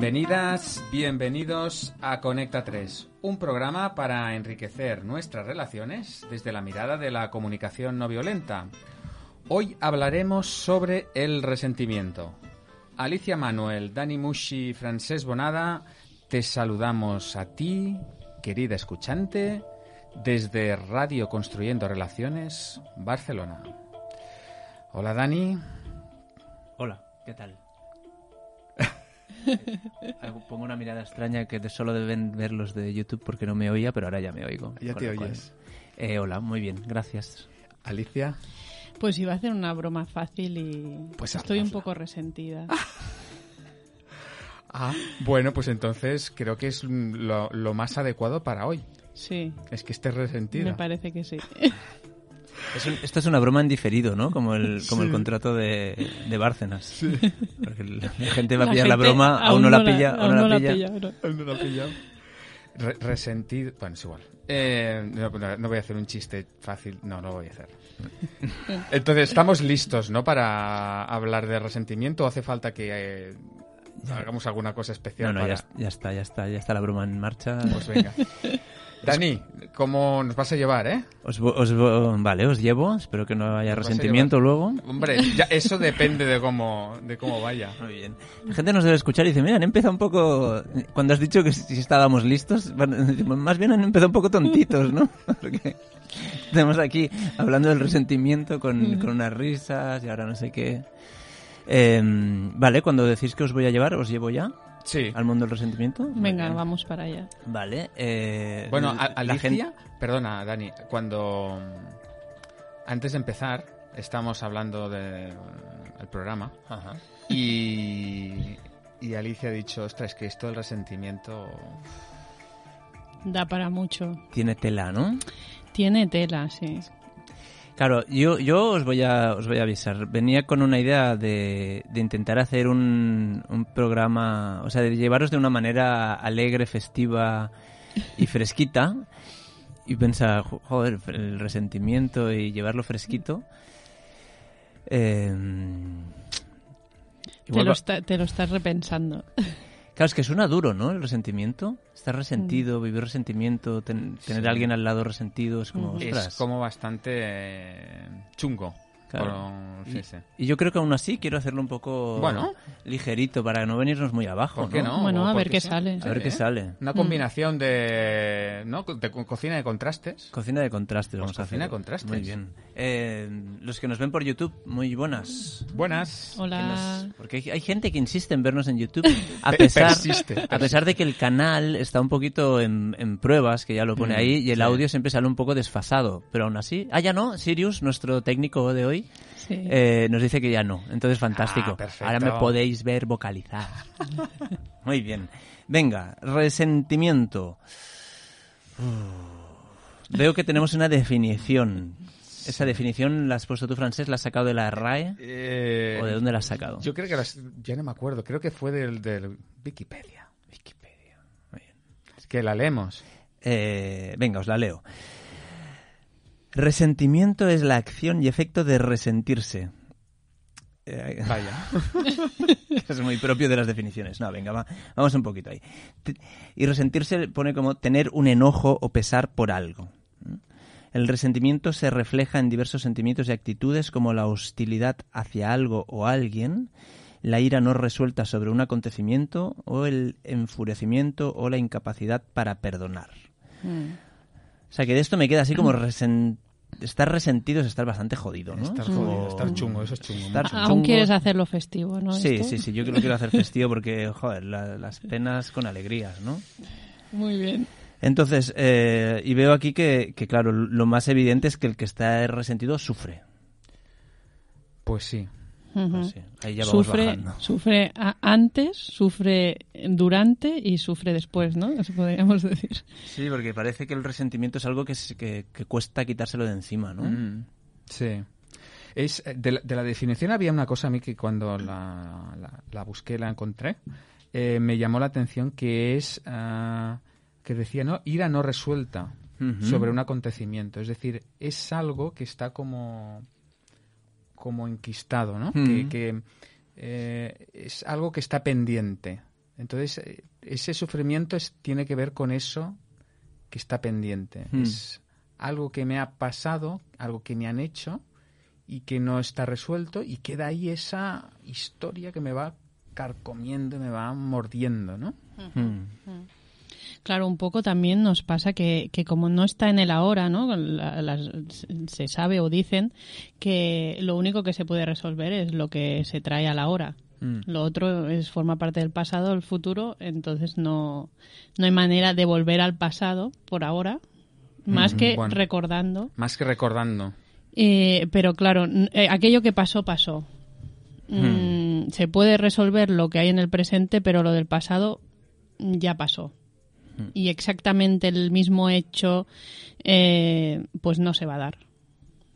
Bienvenidas, bienvenidos a Conecta 3, un programa para enriquecer nuestras relaciones desde la mirada de la comunicación no violenta. Hoy hablaremos sobre el resentimiento. Alicia Manuel, Dani Mushi, Francés Bonada, te saludamos a ti, querida escuchante, desde Radio Construyendo Relaciones, Barcelona. Hola Dani. Hola, ¿qué tal? Pongo una mirada extraña que solo deben ver los de YouTube porque no me oía, pero ahora ya me oigo. Ya te oyes. Eh, hola, muy bien, gracias. Alicia. Pues iba a hacer una broma fácil y Pues estoy un poco resentida. Ah, bueno, pues entonces creo que es lo, lo más adecuado para hoy. Sí, Es que estés resentida. me parece que sí. Es un- esto es una broma en diferido, ¿no? Como el, como el Sí. contrato de, de Bárcenas. Porque la la gente va a La pillar la broma, aún no la pilla, aún aún no la la pilla. pilla, no. Pillado. Re- resentido. Bueno, es igual. Eh, no, no- voy a hacer un chiste fácil. No, no lo voy a hacer. Entonces, estamos listos, ¿no? Para hablar de resentimiento. ¿O hace falta que eh, hagamos alguna cosa especial? No, no, ya, para... ya está, ya está, ya está la broma en marcha. Pues venga. Dani, ¿cómo nos vas a llevar, eh? Os, os vale, os llevo, espero que no haya resentimiento luego. Hombre, ya, eso depende de cómo, de cómo vaya. Muy bien. La gente nos debe escuchar y dice, mira, han empezado un poco... Cuando has dicho que si estábamos listos, más bien han empezado un poco tontitos, ¿no? Porque tenemos aquí hablando del resentimiento con, con unas risas y ahora no sé qué. Eh, vale, cuando decís que os voy a llevar, ¿os llevo ya Sí. al mundo del resentimiento? Venga, bien. vamos para allá. Vale. eh, Bueno, la- a- la Alicia, gente- perdona, Dani, cuando antes de empezar estamos hablando del programa Ajá. y, y Alicia ha dicho, ostras, es que esto del resentimiento... Da para mucho. Tiene tela, ¿no? Tiene tela, sí. Claro, yo, yo os voy a os voy a avisar. Venía con una idea de, de intentar hacer un, un programa, o sea, de llevaros de una manera alegre, festiva y fresquita. Y pensar, jo- joder, el resentimiento y llevarlo fresquito. Eh, Te lo, está- te lo estás repensando. Claro, es que suena duro, ¿no? El resentimiento. Estar resentido, vivir resentimiento, ten- tener Sí. a alguien al lado resentido, es como, ostras. Es como bastante eh, chungo. Claro. Por- sí, sí. Y yo creo que aún así quiero hacerlo un poco Bueno. ligerito para no venirnos muy abajo. ¿Por qué no? Bueno, a ¿Por ver qué sí? sale. A ver qué sale. Una combinación de, ¿no? de co- cocina de contrastes. Cocina de contrastes, Pues vamos a hacer. cocina de contrastes. Muy bien. Eh, los que nos ven por YouTube, muy buenas. Buenas. Hola. nos- Porque hay, hay gente que insiste en vernos en YouTube, a Pe- pesar, persiste, a pesar de que el canal está un poquito en, en pruebas, que ya lo pone Mm, ahí, y el sí. audio siempre sale un poco desfasado. Pero aún así, ah, ya no, Sirius, nuestro técnico de hoy, Sí. eh, nos dice que ya no. Entonces, fantástico. Ah. Ahora me podéis ver vocalizar. Muy bien. Venga, resentimiento. Uf. Veo que tenemos una definición. ¿Esa definición la has puesto tú, francés? ¿La has sacado de la RAE? Eh, ¿O de dónde la has sacado? Yo creo que las, ya no me acuerdo, creo que fue del, del Wikipedia. Wikipedia. Muy bien. Es que la leemos. Eh, venga, os la leo. Resentimiento es la acción y efecto de resentirse. Eh, Vaya. es muy propio de las definiciones. No, venga, va, vamos un poquito ahí. Y resentirse pone como tener un enojo o pesar por algo. El resentimiento se refleja en diversos sentimientos y actitudes como la hostilidad hacia algo o alguien, la ira no resuelta sobre un acontecimiento o el enfurecimiento o la incapacidad para perdonar. Mm. O sea que de esto me queda así como estar resentido es estar bastante jodido, ¿no? Estar jodido, estar chungo, eso es chungo. Estar. Aún quieres hacerlo festivo, ¿no? Sí, Esto? sí, sí, yo lo quiero hacer festivo porque, joder, la- las penas con alegrías, ¿no? Muy bien. Entonces, eh, y veo aquí que, que, claro, lo más evidente es que el que está resentido sufre. Pues sí. Pues sí, ahí ya vamos Sufre, bajando. sufre antes, sufre durante y sufre después, ¿no? Eso podríamos decir. Sí, porque parece que el resentimiento es algo que, se- que, que cuesta quitárselo de encima, ¿no? Mm, sí. Es, eh, de, la, de la definición había una cosa a mí que cuando la, la, la busqué, la encontré, eh, me llamó la atención que es ah, que decía, ¿no? Ira no resuelta sobre un acontecimiento. Es decir, es algo que está como, como enquistado, ¿no? Que, que, eh, es algo que está pendiente. Entonces, eh, ese sufrimiento es, tiene que ver con eso que está pendiente. Es algo que me ha pasado, algo que me han hecho y que no está resuelto y queda ahí esa historia que me va carcomiendo, me va mordiendo, ¿no? Mm. Claro, un poco también nos pasa que, que como no está en el ahora, ¿no? La- se sabe o dicen que lo único que se puede resolver es lo que se trae a la hora. Mm. Lo otro es forma parte del pasado, del futuro, entonces no, no hay manera de volver al pasado por ahora, más Mm, que bueno. recordando. Más que recordando. Eh, pero claro, eh, aquello que pasó, pasó. Mm, Se puede resolver lo que hay en el presente, pero lo del pasado ya pasó. Y exactamente el mismo hecho, eh, pues no se va a dar.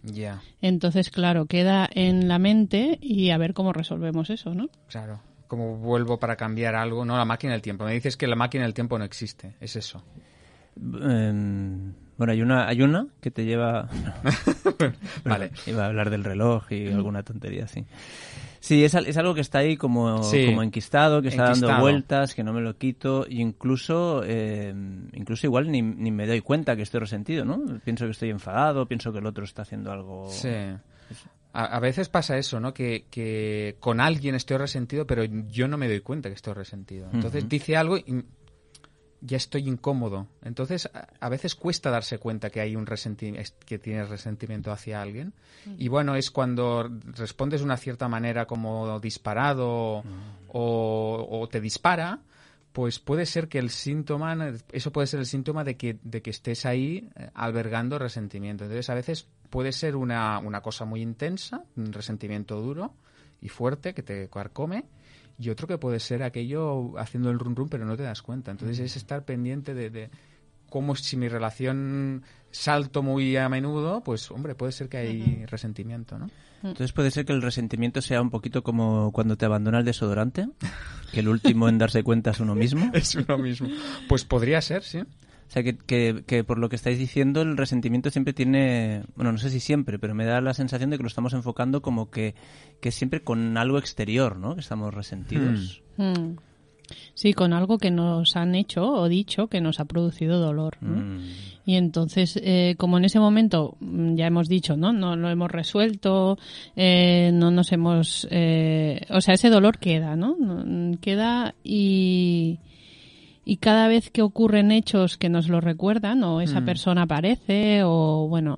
Ya, Entonces, claro, queda en la mente y a ver cómo resolvemos eso, ¿no? claro. Como vuelvo para cambiar algo, no la máquina del tiempo. Me dices que la máquina del tiempo no existe, es eso. Em, bueno, hay una, hay una que te lleva... Vale. Iba a hablar del reloj y alguna tontería así. Sí, es, es algo que está ahí como, Sí. como enquistado, que está dando vueltas, que no me lo quito, y incluso, eh, incluso igual ni, ni me doy cuenta que estoy resentido, ¿no? Pienso que estoy enfadado, pienso que el otro está haciendo algo... Sí. A, a veces pasa eso, ¿no? Que, que con alguien estoy resentido, pero yo no me doy cuenta que estoy resentido. Entonces dice algo y ya estoy incómodo. Entonces a, veces cuesta darse cuenta que hay un resenti- es- que tienes resentimiento hacia alguien. Y bueno, es cuando respondes de una cierta manera como disparado o, o te dispara, pues puede ser que el síntoma, eso puede ser el síntoma de que, de que estés ahí eh, albergando resentimiento. Entonces, a veces puede ser una, una cosa muy intensa, un resentimiento duro y fuerte que te carcome, y otro que puede ser aquello haciendo el run run, pero no te das cuenta. Entonces, es estar pendiente de, de cómo si mi relación salto muy a menudo, pues, hombre, puede ser que hay resentimiento, ¿no? Entonces puede ser que el resentimiento sea un poquito como cuando te abandona el desodorante, que el último en darse cuenta es uno mismo. Es uno mismo. Pues podría ser, sí. O sea, que, que, que por lo que estáis diciendo, el resentimiento siempre tiene, bueno, no sé si siempre, pero me da la sensación de que lo estamos enfocando como que, que siempre con algo exterior, ¿no? Que estamos resentidos. Mm. Sí, con algo que nos han hecho o dicho que nos ha producido dolor. ¿no? Mm. Y entonces, eh, como en ese momento mm, ya hemos dicho, ¿no? No lo hemos resuelto, eh, no nos hemos... eh, o sea, ese dolor queda. No- Queda y... Y cada vez que ocurren hechos que nos lo recuerdan, o esa Mm. persona aparece, o bueno,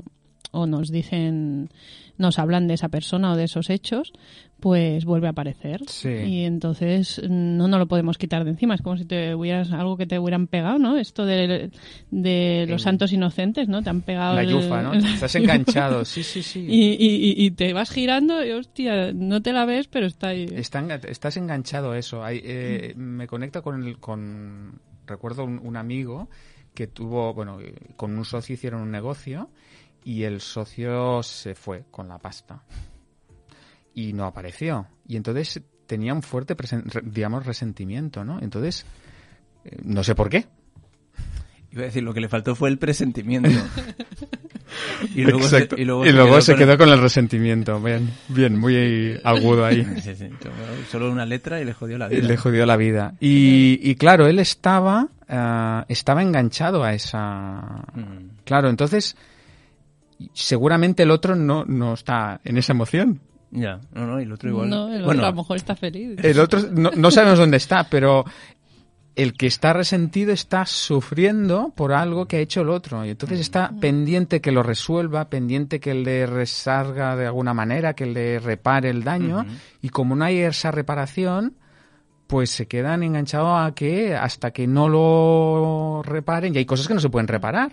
o nos dicen, nos hablan de esa persona o de esos hechos, pues vuelve a aparecer. Sí. Y entonces mm, no nos lo podemos quitar de encima. Es como si te hubieras algo que te hubieran pegado, ¿no? Esto de, de los El- santos inocentes, ¿no? Te han pegado La el- yufa, ¿no? Estás yufa. enganchado, sí, sí, sí. Y, y- te vas girando y, hostia, no te la ves, pero está ahí. Está estás enganchado a eso. Hay, eh, Me conecta con, el, con... Recuerdo un, un amigo que tuvo, bueno, con un socio hicieron un negocio y el socio se fue con la pasta y no apareció. Y entonces tenía un fuerte, digamos, resentimiento, ¿no? Entonces, eh, no sé por qué. Iba a decir, lo que le faltó fue el presentimiento. y luego, Exacto. se, y luego y luego se quedó con el resentimiento. Bien, bien, muy agudo ahí. Sí, sí, solo una letra y le jodió la Y vida. Le jodió la vida. Y, y claro, él estaba, ah, estaba enganchado a esa... Mm. Claro, entonces seguramente el otro no, no está en esa emoción. Ya, no, no, y el otro igual. No, el otro bueno, a lo mejor está feliz. El otro no, no sabemos dónde está, pero el que está resentido está sufriendo por algo que ha hecho el otro. Y entonces está pendiente que lo resuelva, pendiente que le resarga de alguna manera, que le repare el daño. Y como no hay esa reparación, pues se quedan enganchados a que hasta que no lo reparen, y hay cosas que no se pueden reparar.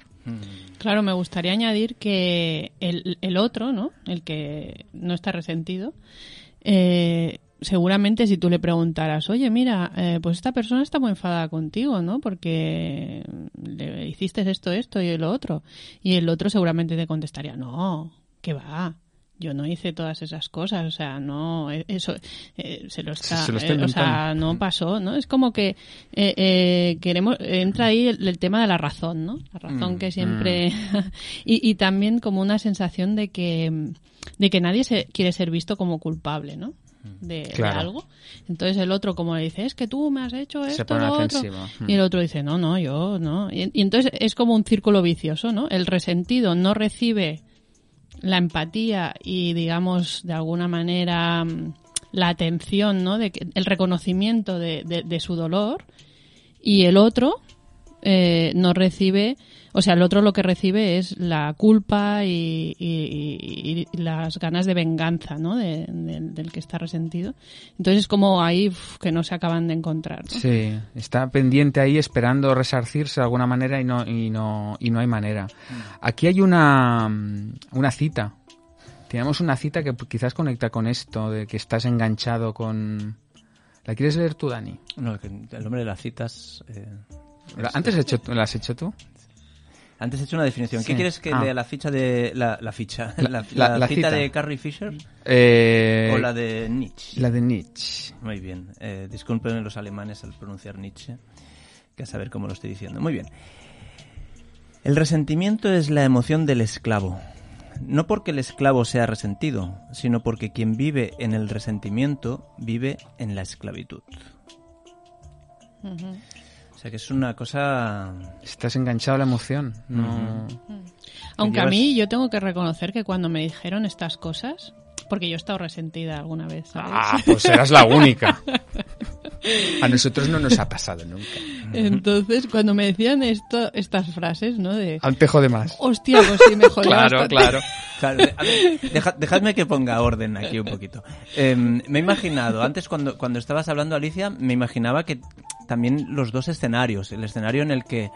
Claro, me gustaría añadir que el, el otro, ¿no? El que no está resentido, eh, seguramente si tú le preguntaras, oye, mira, eh, pues esta persona está muy enfadada contigo, ¿no? Porque le hiciste esto, esto y lo otro. Y el otro seguramente te contestaría, no, ¿qué va? Yo no hice todas esas cosas, o sea, no, eh, eso eh, se lo está, se lo está eh, o sea, no pasó, ¿no? Es como que eh, eh, queremos, entra ahí el, el tema de la razón, ¿no? La razón Mm, que siempre, y, y también como una sensación de que, de que nadie se quiere ser visto como culpable, ¿no? de, de Claro. algo. Entonces el otro como le dice, es que tú me has hecho esto, lo otro. Mm. Y el otro dice, no, no, yo no. Y, y entonces es como un círculo vicioso, ¿no? El resentido no recibe la empatía y, digamos, de alguna manera mm, la atención, ¿no? De que, el reconocimiento de, de- de su dolor y el otro eh, no recibe, o sea, el otro lo que recibe es la culpa y, y- y- y las ganas de venganza, ¿no? De- de- del que está resentido. Entonces es como ahí uf, que no se acaban de encontrar. ¿no? Sí, está pendiente ahí esperando resarcirse de alguna manera y no, y no, y no hay manera. Aquí hay una, mm, una cita. Tenemos una cita que quizás conecta con esto, de que estás enganchado con... ¿La quieres leer tú, Dani? No, el nombre de las citas... eh, ¿La- ¿Antes has hecho, la has hecho tú? Antes he hecho una definición. ¿Qué Sí. quieres que Ah. lea la ficha de... La, la ficha. La- La, la- la la cita, cita. de Carrie Fisher Eh, o la de Nietzsche? la de Nietzsche. Muy bien. Eh, disculpen los alemanes al pronunciar Nietzsche, que a saber cómo lo estoy diciendo. Muy bien. El resentimiento es la emoción del esclavo. No porque el esclavo sea resentido, sino porque quien vive en el resentimiento vive en la esclavitud. O sea que es una cosa... Estás enganchado a la emoción. No... Aunque a mí yo tengo que reconocer que cuando me dijeron estas cosas, porque yo he estado resentida alguna vez, ¿sabes? Ah, pues serás la única. A nosotros no nos ha pasado nunca. Entonces, cuando me decían esto, estas frases, ¿no? De, Aún te jode más. hostia, pues sí me jodía Claro, bastante". claro. Claro, a ver, deja- dejadme que ponga orden aquí un poquito. Eh, me he imaginado, antes cuando, cuando estabas hablando, Alicia, me imaginaba que también los dos escenarios, el escenario en el que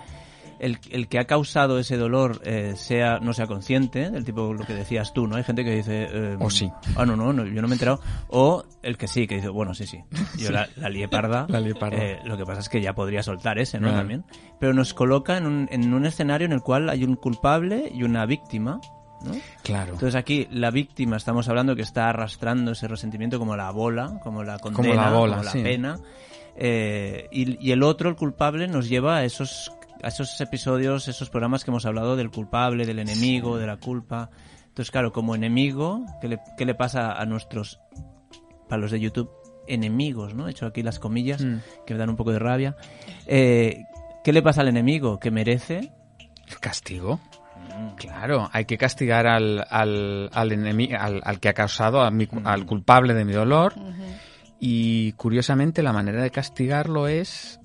el, el que ha causado ese dolor eh, sea no sea consciente, del tipo lo que decías tú, ¿no? Hay gente que dice... eh, O sí. Ah, no, no, no, yo no me he enterado. O el que sí, que dice, bueno, sí, sí, yo la, la lié parda. La lié parda. Eh, lo que pasa es que ya podría soltar ese, ¿no? También. Pero nos coloca en un, en un escenario en el cual hay un culpable y una víctima, ¿no? Claro. Entonces aquí la víctima estamos hablando que está arrastrando ese resentimiento como la bola, como la condena, la bola, como la sí. pena. Eh, y, y el otro, el culpable, nos lleva a esos, a esos episodios, esos programas que hemos hablado del culpable, del enemigo, de la culpa. Entonces, claro, como enemigo, ¿qué le, qué le pasa a nuestros, para los de YouTube, enemigos, ¿no? He hecho aquí las comillas Mm. que me dan un poco de rabia. Eh, ¿Qué le pasa al enemigo? Que merece ¿Castigo? Claro, hay que castigar al, al, al, enemi- al, al que ha causado, a mi- al culpable de mi dolor. Y curiosamente la manera de castigarlo es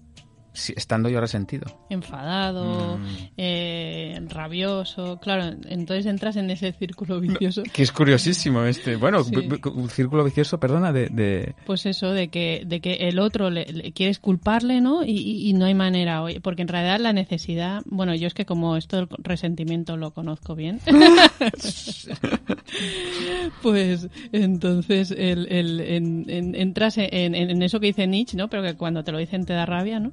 si- estando yo resentido. Enfadado, Mm. eh, rabioso, claro, entonces entras en ese círculo vicioso. Que es curiosísimo este. Bueno, Sí. círculo vicioso, perdona, de... de- Pues eso, de que, de que el otro le, le- quieres culparle, ¿no? Y, y- y no hay manera, oye, porque en realidad la necesidad, bueno, yo es que como esto del resentimiento lo conozco bien, pues entonces el, el- en- en- entras en, en- en eso que dice Nietzsche, ¿no? Pero que cuando te lo dicen te da rabia, ¿no?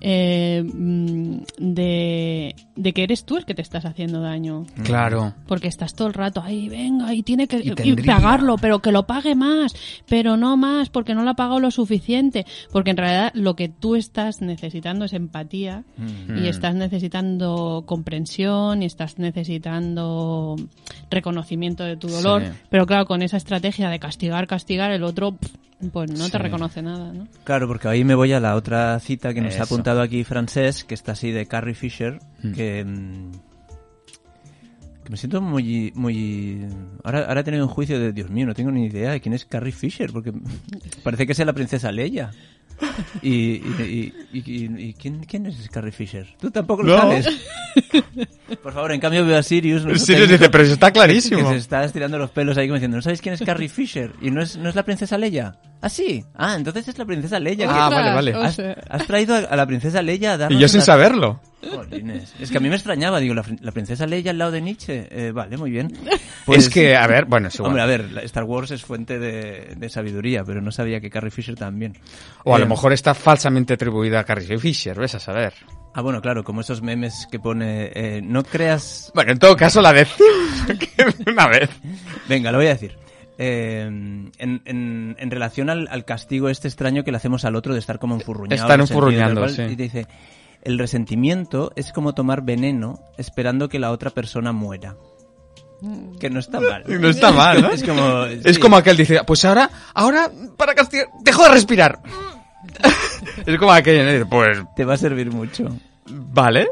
Eh, mm, de, de que eres tú el que te estás haciendo daño. Claro. Porque estás todo el rato ahí, venga, y tiene que Y y tendría. pagarlo, pero que lo pague más, pero no más, porque no lo ha pagado lo suficiente. Porque en realidad lo que tú estás necesitando es empatía y estás necesitando comprensión y estás necesitando reconocimiento de tu dolor. Sí. Pero claro, con esa estrategia de castigar, castigar, el otro, pues no Sí. te reconoce nada, ¿no? Claro, porque ahí me voy a la otra cita que nos ha Eso. Apuntado aquí Francés, que está así de Carrie Fisher, Mm. que, que me siento muy... muy ahora, ahora he tenido un juicio de, Dios mío, no tengo ni idea de quién es Carrie Fisher, porque parece que sea la princesa Leia. Y, y, y- y- ¿quién, quién es Carrie Fisher? Tú tampoco lo No. sabes. Por favor, en cambio veo a Sirius. Sirius dice, pero eso está que clarísimo. se está estirando los pelos ahí como diciendo, ¿no sabéis quién es Carrie Fisher? ¿Y no es, no es la princesa Leia? ¿Ah, sí? Ah, entonces es la princesa Leia. que- Ah, vale, vale. O ¿Has, sea, has traído a, la princesa Leia a darnos Y yo sin una- saberlo. Jolines. Es que a mí me extrañaba, digo, la, la princesa Leia al lado de Nietzsche. Eh, vale, muy bien. es que, a ver, bueno, es igual. Hombre, a ver, Star Wars es fuente de, de sabiduría, pero no sabía que Carrie Fisher también. O a lo Eh, mejor está falsamente atribuida a Carrie Fisher, ves a saber. Ah, bueno, claro, como esos memes que pone... eh, no creas... Bueno, en todo caso la decimos una vez. Venga, lo voy a decir. Eh, en, en- en relación al, al castigo este extraño que le hacemos al otro de estar como enfurruñado. Estar enfurruñando, sí. Y dice, el resentimiento es como tomar veneno esperando que la otra persona muera. Que no está mal. No está mal, ¿no? Es como... Es sí. como aquel dice, pues ahora, ahora, para castigar, dejo de respirar. es como aquel, ¿no? Dice, pues, Te va a servir mucho. vale.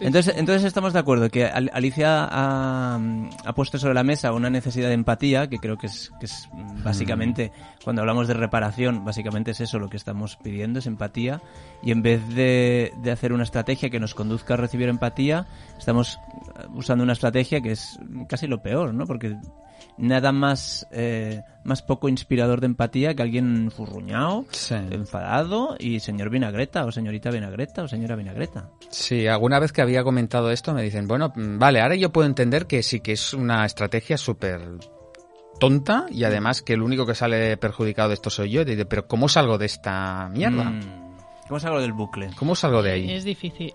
Entonces, entonces estamos de acuerdo que Al- Alicia ha, ha puesto sobre la mesa una necesidad de empatía, que creo que es, que es mm, básicamente, cuando hablamos de reparación, básicamente es eso lo que estamos pidiendo, es empatía. Y en vez de, de hacer una estrategia que nos conduzca a recibir empatía, estamos eh, usando una estrategia que es casi lo peor, ¿no? Porque nada más, eh, más poco inspirador de empatía que alguien furruñado, Sí. enfadado y señor vinagreta o señorita vinagreta o señora vinagreta. Sí, alguna vez que había comentado esto me dicen, bueno, mm, vale, ahora yo puedo entender que sí que es una estrategia súper tonta y además que el único que sale perjudicado de esto soy yo. Y dice, pero ¿cómo salgo de esta mierda? Mm. ¿Cómo salgo del bucle? ¿Cómo salgo de ahí? Es difícil.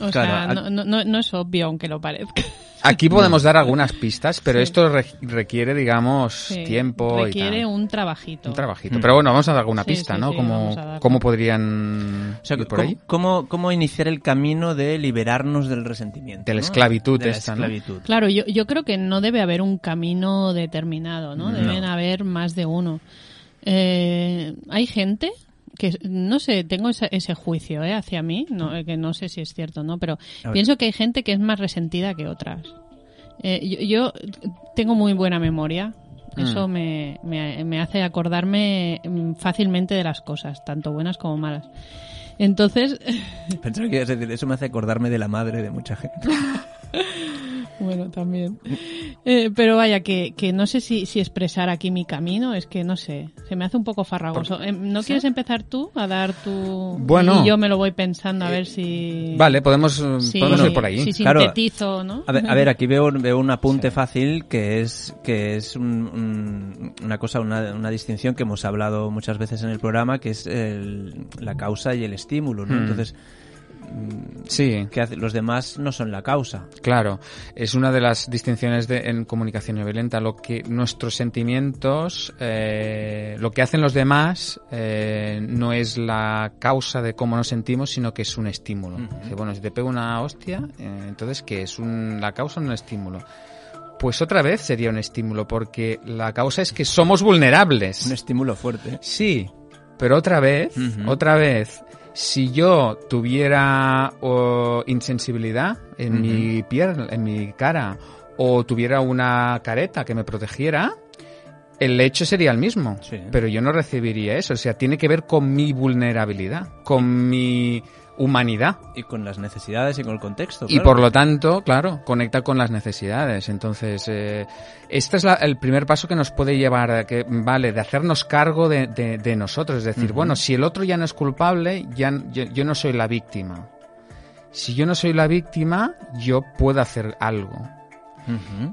O Claro, sea, no- no- no es obvio, aunque lo parezca. Aquí podemos dar algunas pistas, pero Sí. esto re- requiere, digamos, Sí, tiempo Requiere y tal. un trabajito. Un trabajito. Mm. Pero bueno, vamos a dar alguna Sí, pista, sí, ¿no? sí, ¿Cómo. ¿Cómo podrían O sea, ir por ¿cómo, ahí? cómo, cómo iniciar el camino de liberarnos del resentimiento? De la ¿no? esclavitud De la esta, ¿no? esclavitud. Claro, yo, yo creo que no debe haber un camino determinado, ¿no? No. Deben haber más de uno. Eh, hay gente que, no sé, tengo ese, ese juicio ¿eh? hacia mí, no, eh, que no sé si es cierto, ¿no? Pero pienso que hay gente que es más resentida que otras. Eh, yo, yo tengo muy buena memoria. Eso Mm. me, me, me hace acordarme mm, fácilmente de las cosas, tanto buenas como malas. Entonces, Pensaba que ibas a decir, eso me hace acordarme de la madre de mucha gente. Bueno, también. Eh, pero vaya, que, que no sé si, si expresar aquí mi camino, es que no sé, se me hace un poco farragoso. Eh, ¿No quieres empezar tú a dar tu... Bueno. Y yo me lo voy pensando a ver si... Vale, podemos, eh, si, podemos ir por ahí. Si Claro. sintetizo, ¿no? A ver, a ver, aquí veo, veo un apunte fácil que es que es un- un- una cosa, una, una distinción que hemos hablado muchas veces en el programa, que es el- la causa y el estímulo, ¿no? Mm. Entonces, Sí, ¿qué hace? los demás no son la causa. claro. Es una de las distinciones de, en comunicación violenta. Lo que nuestros sentimientos, eh, lo que hacen los demás, eh, no es la causa de cómo nos sentimos, sino que es un estímulo. Dice, bueno, si te pego una hostia, eh, entonces ¿qué es un, la causa o un estímulo? Pues otra vez sería un estímulo, porque la causa es que somos vulnerables. Un estímulo fuerte. Sí, pero otra vez, otra vez, si yo tuviera oh, insensibilidad en mi piel, en mi cara, o tuviera una careta que me protegiera, el hecho sería el mismo. Sí. Pero yo no recibiría eso. O sea, tiene que ver con mi vulnerabilidad, con mi humanidad. Y con las necesidades y con el contexto. Y por lo tanto, claro, conecta con las necesidades. Entonces, eh, este es la- el primer paso que nos puede llevar a que, vale, de hacernos cargo de, de- de nosotros. Es decir, bueno, si el otro ya no es culpable, ya, yo, yo no soy la víctima. Si yo no soy la víctima, yo puedo hacer algo.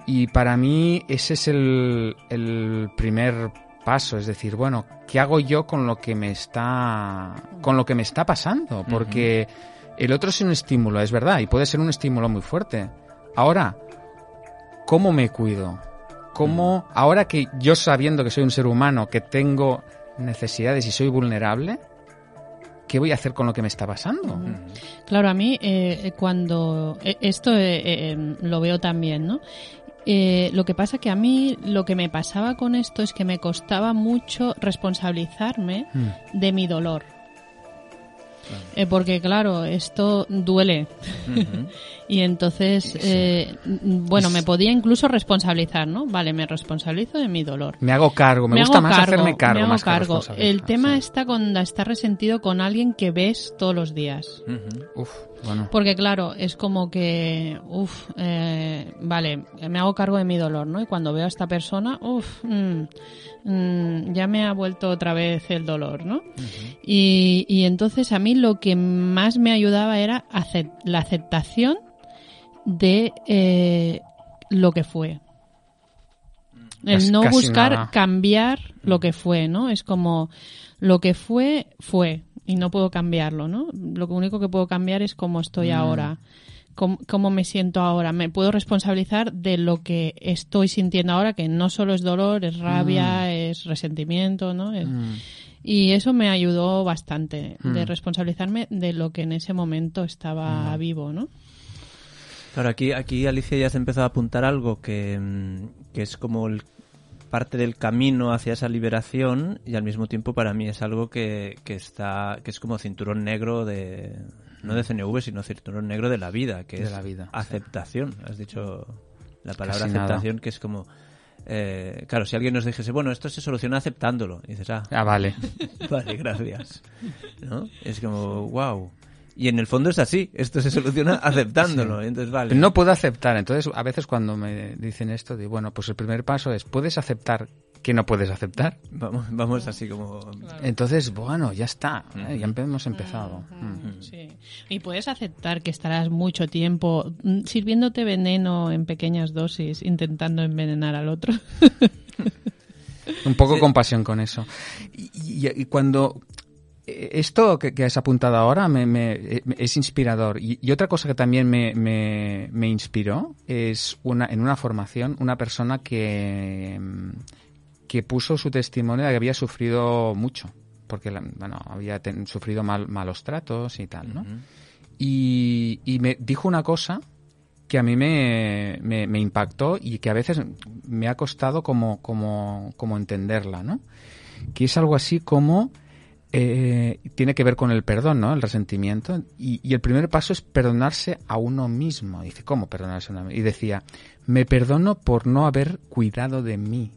Y para mí ese es el, el primer paso, es decir, bueno, ¿qué hago yo con lo que me está con lo que me está pasando? Porque el otro es un estímulo, es verdad, y puede ser un estímulo muy fuerte. Ahora, ¿cómo me cuido? ¿Cómo ahora que yo sabiendo que soy un ser humano, que tengo necesidades y soy vulnerable, ¿qué voy a hacer con lo que me está pasando? Claro, a mí eh, cuando eh, esto eh, eh, lo veo también, ¿no? Eh, lo que pasa que a mí lo que me pasaba con esto es que me costaba mucho responsabilizarme Mm. de mi dolor. Eh, porque claro, esto duele y entonces, eh, mm, bueno, me podía incluso responsabilizar, ¿no? Vale, me responsabilizo de mi dolor. Me hago cargo, me, Me gusta más cargo, hacerme cargo me hago más cargo. El tema sí. está cuando estás resentido con alguien que ves todos los días. Uf, bueno. Porque claro, es como que, uff, vale, me hago cargo de mi dolor, ¿no? Y cuando veo a esta persona, uff, ya me ha vuelto otra vez el dolor, ¿no? y, y entonces a mí lo que más me ayudaba era la aceptación de eh, lo que fue. El Casi- no buscar nada. cambiar lo que fue, ¿no? Es como lo que fue, fue y no puedo cambiarlo, ¿no? Lo único que puedo cambiar es cómo estoy Mm. ahora, cómo, cómo me siento ahora. Me puedo responsabilizar de lo que estoy sintiendo ahora, que no solo es dolor, es rabia, es resentimiento, ¿no? Es- Mm. Y eso me ayudó bastante, de Mm. responsabilizarme de lo que en ese momento estaba vivo, ¿no? Claro, aquí, aquí Alicia ya se empezó a apuntar algo que, mm, que es como el parte del camino hacia esa liberación y al mismo tiempo para mí es algo que, que está que es como cinturón negro de no de CNV sino cinturón negro de la vida que De es la vida, aceptación has dicho la palabra Casi nada. aceptación que es como eh, claro si alguien nos dijese bueno esto se soluciona aceptándolo y dices ah Ah, vale. vale gracias ¿no? es como wow y en el fondo es así esto se soluciona aceptándolo entonces vale No puedo aceptar. Entonces, a veces cuando me dicen esto, digo, bueno, pues el primer paso es, ¿puedes aceptar que no puedes aceptar? vamos vamos así como Entonces, bueno, ya está. ¿eh? Ya hemos empezado. Mm. Sí. Y puedes aceptar que estarás mucho tiempo mm, sirviéndote veneno en pequeñas dosis, intentando envenenar al otro. Un poco compasión con eso. Y, y- y cuando eh, esto que, que has apuntado ahora me, me- eh, es inspirador. Y, y otra cosa que también me, me- me inspiró es una en una formación una persona que, que puso su testimonio de que había sufrido mucho. Porque la- bueno, había ten- sufrido mal- malos tratos y tal, ¿no? y, y me dijo una cosa que a mí me, me- me impactó y que a veces me ha costado como, como, como entenderla, ¿no? Que es algo así como eh, tiene que ver con el perdón, ¿no? El resentimiento. Y, y el primer paso es perdonarse a uno mismo. Dice, ¿cómo perdonarse a uno mismo? Y decía, me perdono por no haber cuidado de mí.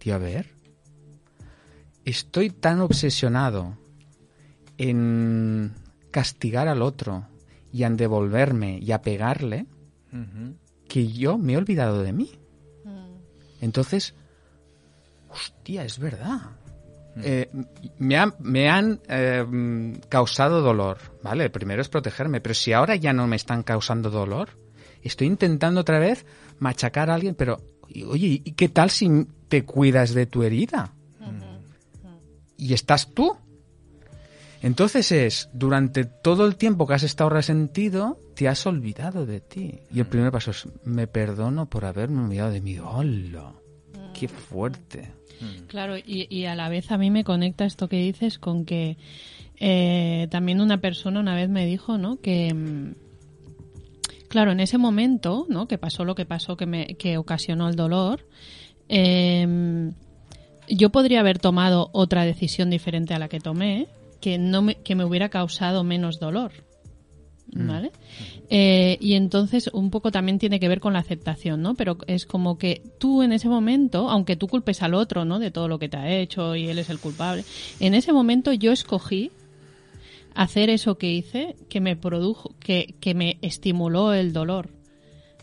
Tío, a ver. Estoy tan obsesionado en castigar al otro y en devolverme y a pegarle que yo me he olvidado de mí. Entonces, hostia, es verdad. Eh, me han, me han eh, mm, causado dolor, ¿vale? El primero es protegerme, pero si ahora ya no me están causando dolor, estoy intentando otra vez machacar a alguien, pero, oye, ¿y qué tal si te cuidas de tu herida? Y estás tú. Entonces es, durante todo el tiempo que has estado resentido, te has olvidado de ti. Y el primer paso es, me perdono por haberme olvidado de mí. ¡Hola! ¡Qué fuerte! Claro, y, y a la vez a mí me conecta esto que dices con que eh, también una persona una vez me dijo, ¿no? Que, mm, claro, en ese momento, ¿no? Que pasó lo que pasó, que, me, que ocasionó el dolor, eh, yo podría haber tomado otra decisión diferente a la que tomé, que, no me, que me hubiera causado menos dolor. ¿Vale? Eh, y entonces un poco también tiene que ver con la aceptación, ¿no? Pero es como que tú en ese momento, aunque tú culpes al otro, ¿no? De todo lo que te ha hecho y él es el culpable, en ese momento yo escogí hacer eso que hice que me produjo, que, que me estimuló el dolor.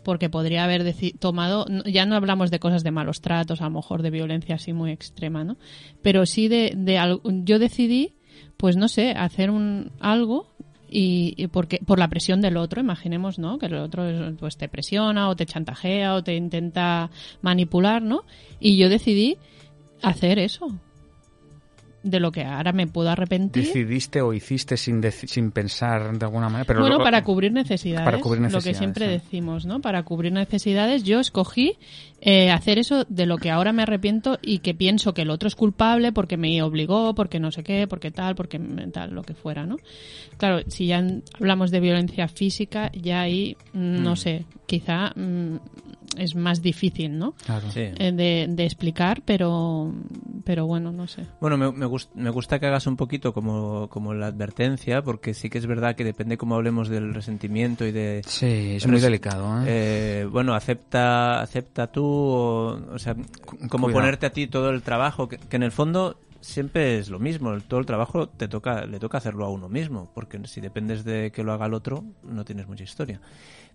Porque podría haber tomado, ya no hablamos de cosas de malos tratos, a lo mejor de violencia así muy extrema, ¿no? Pero sí de, de yo decidí, pues no sé, hacer un algo y porque por la presión del otro, imaginemos, ¿no? Que el otro pues te presiona o te chantajea o te intenta manipular, ¿no? Y yo decidí hacer eso. De lo que ahora me puedo arrepentir. Decidiste o hiciste sin, sin pensar de alguna manera, pero bueno, para cubrir necesidades. Para cubrir Lo que necesidades, siempre sí. decimos, ¿no? Para cubrir necesidades, yo escogí eh, hacer eso de lo que ahora me arrepiento y que pienso que el otro es culpable porque me obligó, porque no sé qué, porque tal, porque tal, lo que fuera, ¿no? Claro, si ya hablamos de violencia física, ya ahí, mm, no sé, quizá mm, es más difícil, ¿no? Claro. Sí. Eh, de, de explicar, pero, pero bueno, no sé. Bueno, me, me, gust- me gusta que hagas un poquito como, como la advertencia, porque sí que es verdad que depende cómo hablemos del resentimiento y de... Sí, es muy delicado, ¿eh? eh, bueno, acepta, acepta tú, o, o sea, como cuidado. ponerte a ti todo el trabajo, que, que en el fondo siempre es lo mismo, todo el trabajo te toca, le toca hacerlo a uno mismo, porque si dependes de que lo haga el otro, no tienes mucha historia.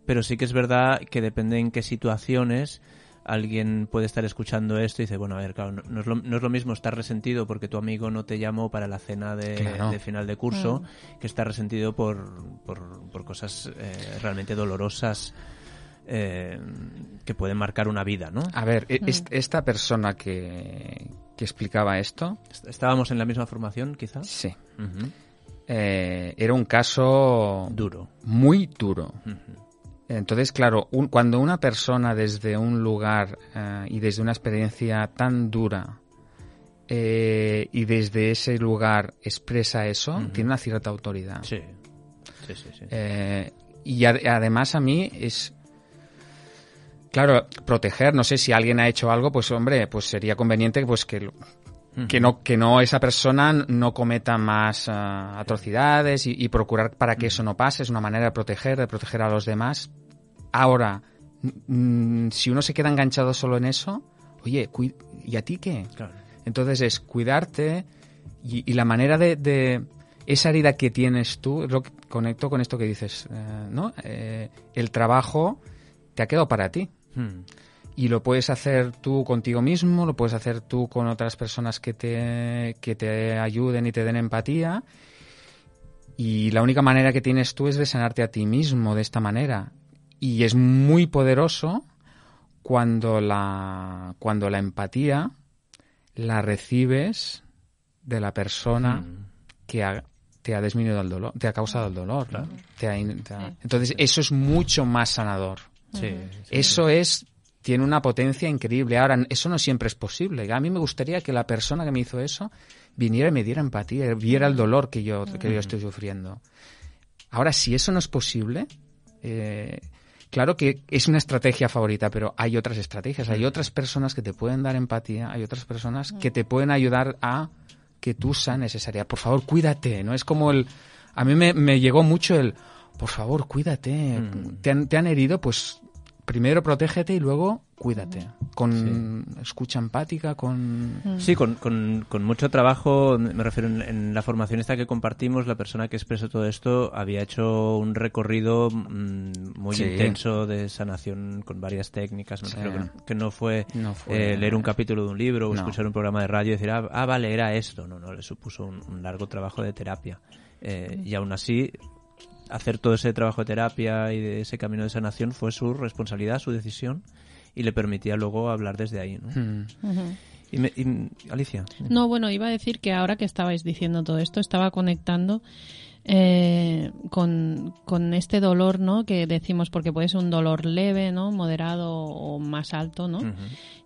Pero sí que es verdad que depende en qué situaciones alguien puede estar escuchando esto y dice, bueno, a ver, claro, no, no es, lo, no es lo mismo estar resentido porque tu amigo no te llamó para la cena de, Claro. de final de curso que estar resentido por, por, por cosas eh, realmente dolorosas eh, que pueden marcar una vida, ¿no? A ver, e- est- esta persona que, que explicaba esto, Est- Estábamos en la misma formación, quizás. sí, eh, era un caso Duro. muy duro. Entonces, claro, un- cuando una persona desde un lugar eh, y desde una experiencia tan dura eh, y desde ese lugar expresa eso, tiene una cierta autoridad. Sí. Sí, sí, sí. Y además a mí es... Claro, proteger, no sé si alguien ha hecho algo, pues hombre, pues sería conveniente pues que, lo- que no que no esa persona no cometa más ah, atrocidades y, y procurar para que eso no pase, es una manera de proteger, de proteger a los demás. Ahora, si uno se queda enganchado solo en eso, oye, ¿y a ti qué? Claro. Entonces es cuidarte y, y la manera de, de- esa herida que tienes tú, lo que conecto con esto que dices, eh, ¿no? Eh, el trabajo te ha quedado para ti Hmm. y lo puedes hacer tú contigo mismo, lo puedes hacer tú con otras personas que te, que te ayuden y te den empatía. Y la única manera que tienes tú es de sanarte a ti mismo de esta manera. Y es muy poderoso cuando la, cuando la empatía la recibes de la persona Hmm. que ha- te ha disminuido el dolor, te ha causado el dolor. ¿no? Te ha in- te ha- Sí. Entonces, eso es mucho más sanador. Sí, sí, Eso es, tiene una potencia increíble. Ahora, eso no siempre es posible. A mí me gustaría que la persona que me hizo eso viniera y me diera empatía, viera el dolor que yo, que yo estoy sufriendo. Ahora, si eso no es posible, eh, claro que es una estrategia favorita, pero hay otras estrategias. Hay otras personas que te pueden dar empatía, hay otras personas que te pueden ayudar a que tú sanes esa área. Por favor, cuídate, ¿no? Es como el... A mí me, me llegó mucho el... Por favor, cuídate. Te, han, te han herido, pues primero protégete y luego cuídate. Con escucha empática, con... Sí, con, con, con mucho trabajo, me refiero en, en la formación esta que compartimos, la persona que expresó todo esto había hecho un recorrido mm, muy Sí. intenso de sanación con varias técnicas, me Sí. refiero que, que no fue, No fue- eh, leer un capítulo de un libro o No. escuchar un programa de radio y decir, ah, ah, vale, era esto, no, no, le supuso un, un largo trabajo de terapia. Eh, y aún así, hacer todo ese trabajo de terapia y de ese camino de sanación fue su responsabilidad, su decisión y le permitía luego hablar desde ahí. ¿no? Mm. Y me- y- Alicia. No, bueno, iba a decir que ahora que estabais diciendo todo esto, estaba conectando eh, con, con este dolor, ¿no? Que decimos, porque puede ser un dolor leve, ¿no? Moderado o más alto, ¿no?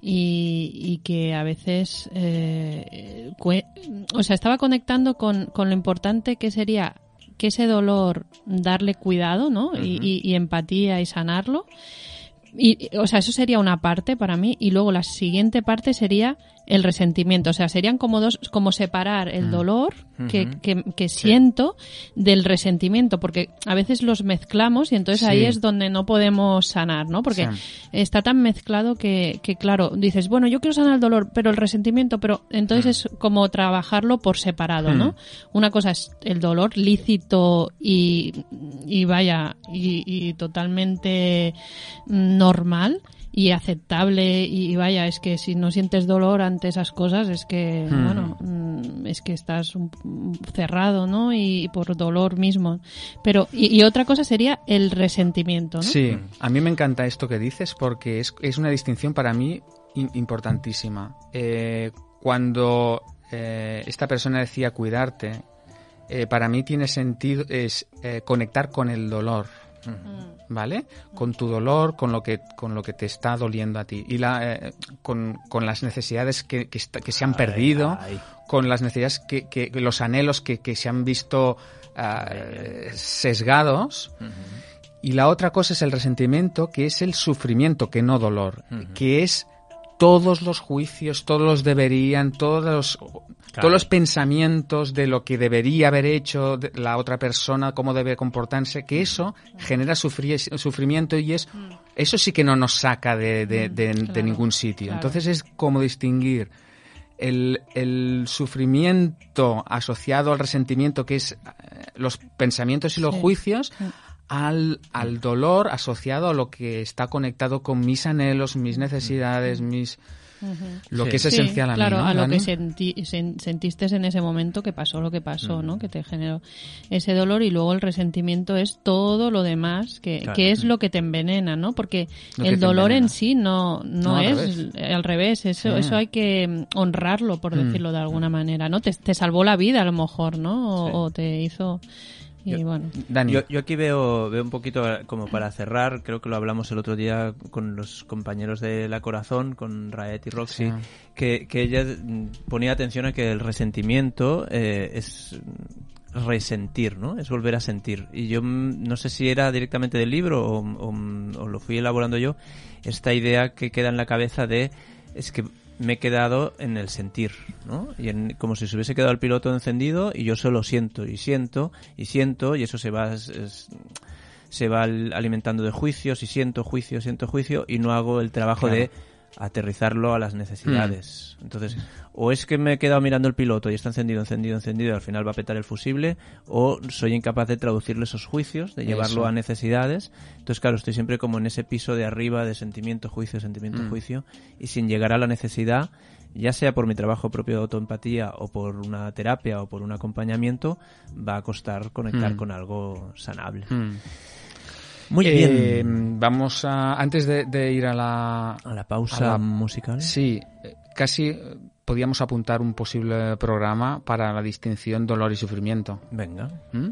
Y, y que a veces, eh, o sea, estaba conectando con, con lo importante que sería que ese dolor darle cuidado, ¿no? y, y- y empatía y sanarlo. Y, o sea, eso sería una parte para mí. Y luego la siguiente parte sería el resentimiento. O sea, serían como dos, como separar el dolor que, que, que siento del resentimiento. Porque a veces los mezclamos y entonces ahí es donde no podemos sanar, ¿no? Porque Sí. está tan mezclado que, que, claro, dices, bueno, yo quiero sanar el dolor, pero el resentimiento, pero entonces es como trabajarlo por separado, ¿no? Una cosa es el dolor lícito y, y vaya, y, y totalmente normal y aceptable y vaya, es que si no sientes dolor ante esas cosas es que, Hmm. bueno, mm, es que estás un- cerrado, ¿no? Y por dolor mismo. Pero, y, y otra cosa sería el resentimiento, ¿no? Sí, a mí me encanta esto que dices porque es, es una distinción para mí importantísima. Eh, cuando eh, esta persona decía cuidarte, eh, para mí tiene sentido es eh, conectar con el dolor, ¿vale? Con tu dolor, con lo que con lo que te está doliendo a ti y la, eh, con, con las necesidades que, que, está- que se han perdido, ay. con las necesidades que, que los anhelos que, que se han visto ah, sesgados. Y la otra cosa es el resentimiento, que es el sufrimiento, que no dolor, que es todos los juicios, todos los deberían, todos los, todos los pensamientos de lo que debería haber hecho de- la otra persona, cómo debe comportarse, que eso genera sufri- sufrimiento y es eso sí que no nos saca de, de- de- de claro, ningún sitio. claro. Entonces es como distinguir el, el sufrimiento asociado al resentimiento, que es eh, los pensamientos y los Sí. juicios, al, al dolor asociado a lo que está conectado con mis anhelos, mis necesidades, mis lo Sí. que es Sí, esencial a mí. claro, ¿no, a lo Dani? que senti- sen- sentiste en ese momento que pasó lo que pasó. ¿no? Que te generó ese dolor y luego el resentimiento es todo lo demás que, Claro. que es lo que te envenena, ¿no? Porque Lo el dolor envenena. en sí no, no, No, al es revés. al revés, eso, Sí. eso hay que honrarlo, por Mm. decirlo de alguna manera, ¿no? Te, te salvó la vida a lo mejor, ¿no? O, Sí. o te hizo... Y Yo- bueno. Dani, Yo, yo aquí veo, veo un poquito eh, como para cerrar, creo que lo hablamos el otro día con los compañeros de La Corazón, con Raet y Roxy, Sí. que, que ella mm, ponía atención a que el resentimiento eh, es resentir, ¿no? Es volver a sentir. Y yo mm, no sé si era directamente del libro o, o lo fui elaborando yo, esta idea que queda en la cabeza de es que me he quedado en el sentir, ¿no? Y en, como si se hubiese quedado el piloto encendido y yo solo siento y siento y siento y eso se va se va alimentando de juicios y siento juicio, siento juicio y no hago el trabajo de aterrizarlo a las necesidades. Mm. Entonces, o es que me he quedado mirando el piloto y está encendido, encendido, encendido y al final va a petar el fusible, o soy incapaz de traducirle esos juicios, de llevarlo a necesidades. Entonces, claro, estoy siempre como en ese piso de arriba de sentimiento, juicio, sentimiento, mm. juicio, y sin llegar a la necesidad, ya sea por mi trabajo propio de autoempatía o por una terapia o por un acompañamiento, va a costar conectar mm. con algo sanable. Muy bien. Eh, vamos a. Antes de, ir a la. A la pausa musical. Sí, casi podíamos apuntar un posible programa para la distinción dolor y sufrimiento. Venga. ¿Mm?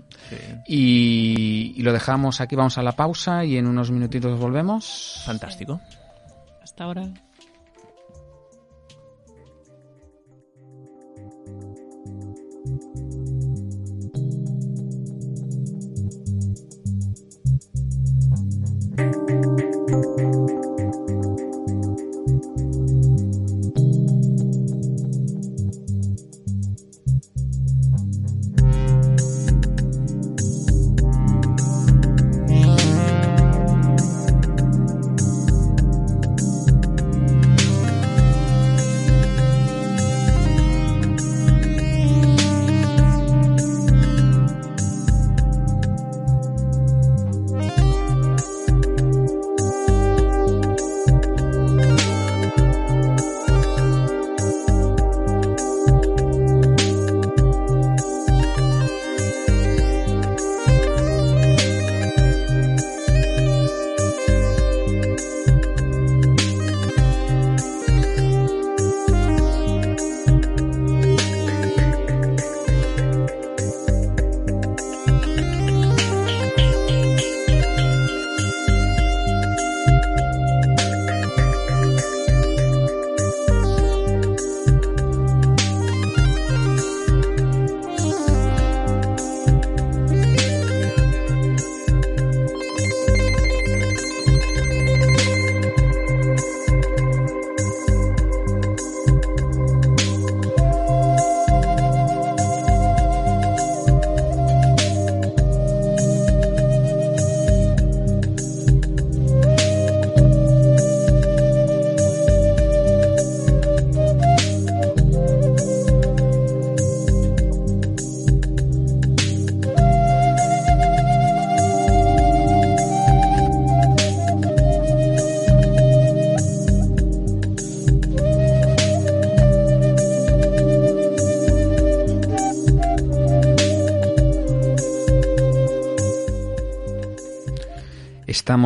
Y, y, lo dejamos aquí, vamos a la pausa y en unos minutitos volvemos. Fantástico. Hasta ahora.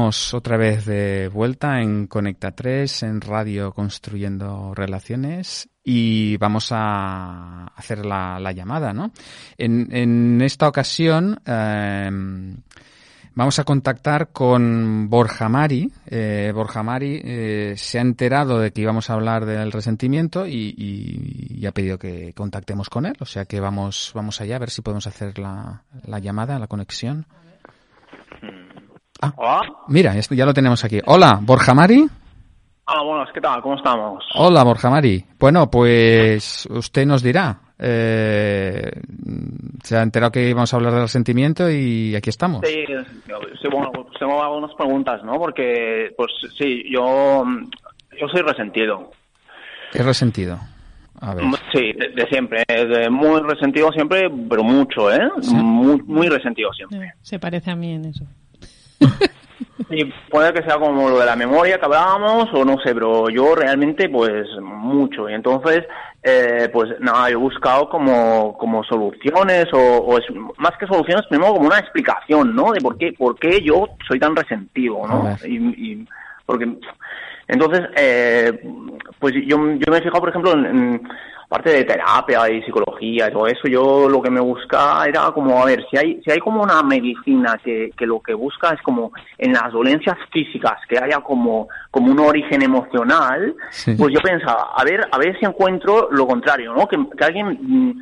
Estamos otra vez de vuelta en Conecta 3, en Radio Construyendo Relaciones y vamos a hacer la, llamada, ¿no? En, esta ocasión em, vamos a contactar con Borja Mari. Eh, Borja Mari eh, se ha enterado de que íbamos a hablar del resentimiento y, ha pedido que contactemos con él. O sea que vamos, vamos allá a ver si podemos hacer la llamada, la conexión. Ah, Mira, ya lo tenemos aquí. Hola, Borja Mari. Ah, buenas, ¿qué tal? ¿Cómo estamos? Hola, Borja Mari. Bueno, pues usted nos dirá. Eh, se ha enterado que íbamos a hablar del sentimiento y aquí estamos. Sí, sí bueno, pues tengo algunas preguntas, ¿no? Porque, pues sí, yo, yo soy resentido. ¿Qué resentido? A ver. Sí, de, siempre, de muy resentido siempre, pero mucho, ¿eh? Muy, muy resentido siempre. Se parece a mí en eso. Y puede que sea como lo de la memoria que hablábamos o no sé, pero yo realmente pues mucho. Y entonces, eh, pues nada, he buscado como, como soluciones o, es, más que soluciones, primero como una explicación, ¿no? De por qué, por qué yo soy tan resentido, ¿no? Y, porque entonces, eh, pues yo, yo me he fijado, por ejemplo, en parte de terapia y psicología y todo eso, yo lo que me busca era como, a ver, si hay, si hay como una medicina que, que lo que busca es como en las dolencias físicas, que haya como, como un origen emocional, pues yo pensaba, a ver, a ver si encuentro lo contrario, ¿no? Que, que alguien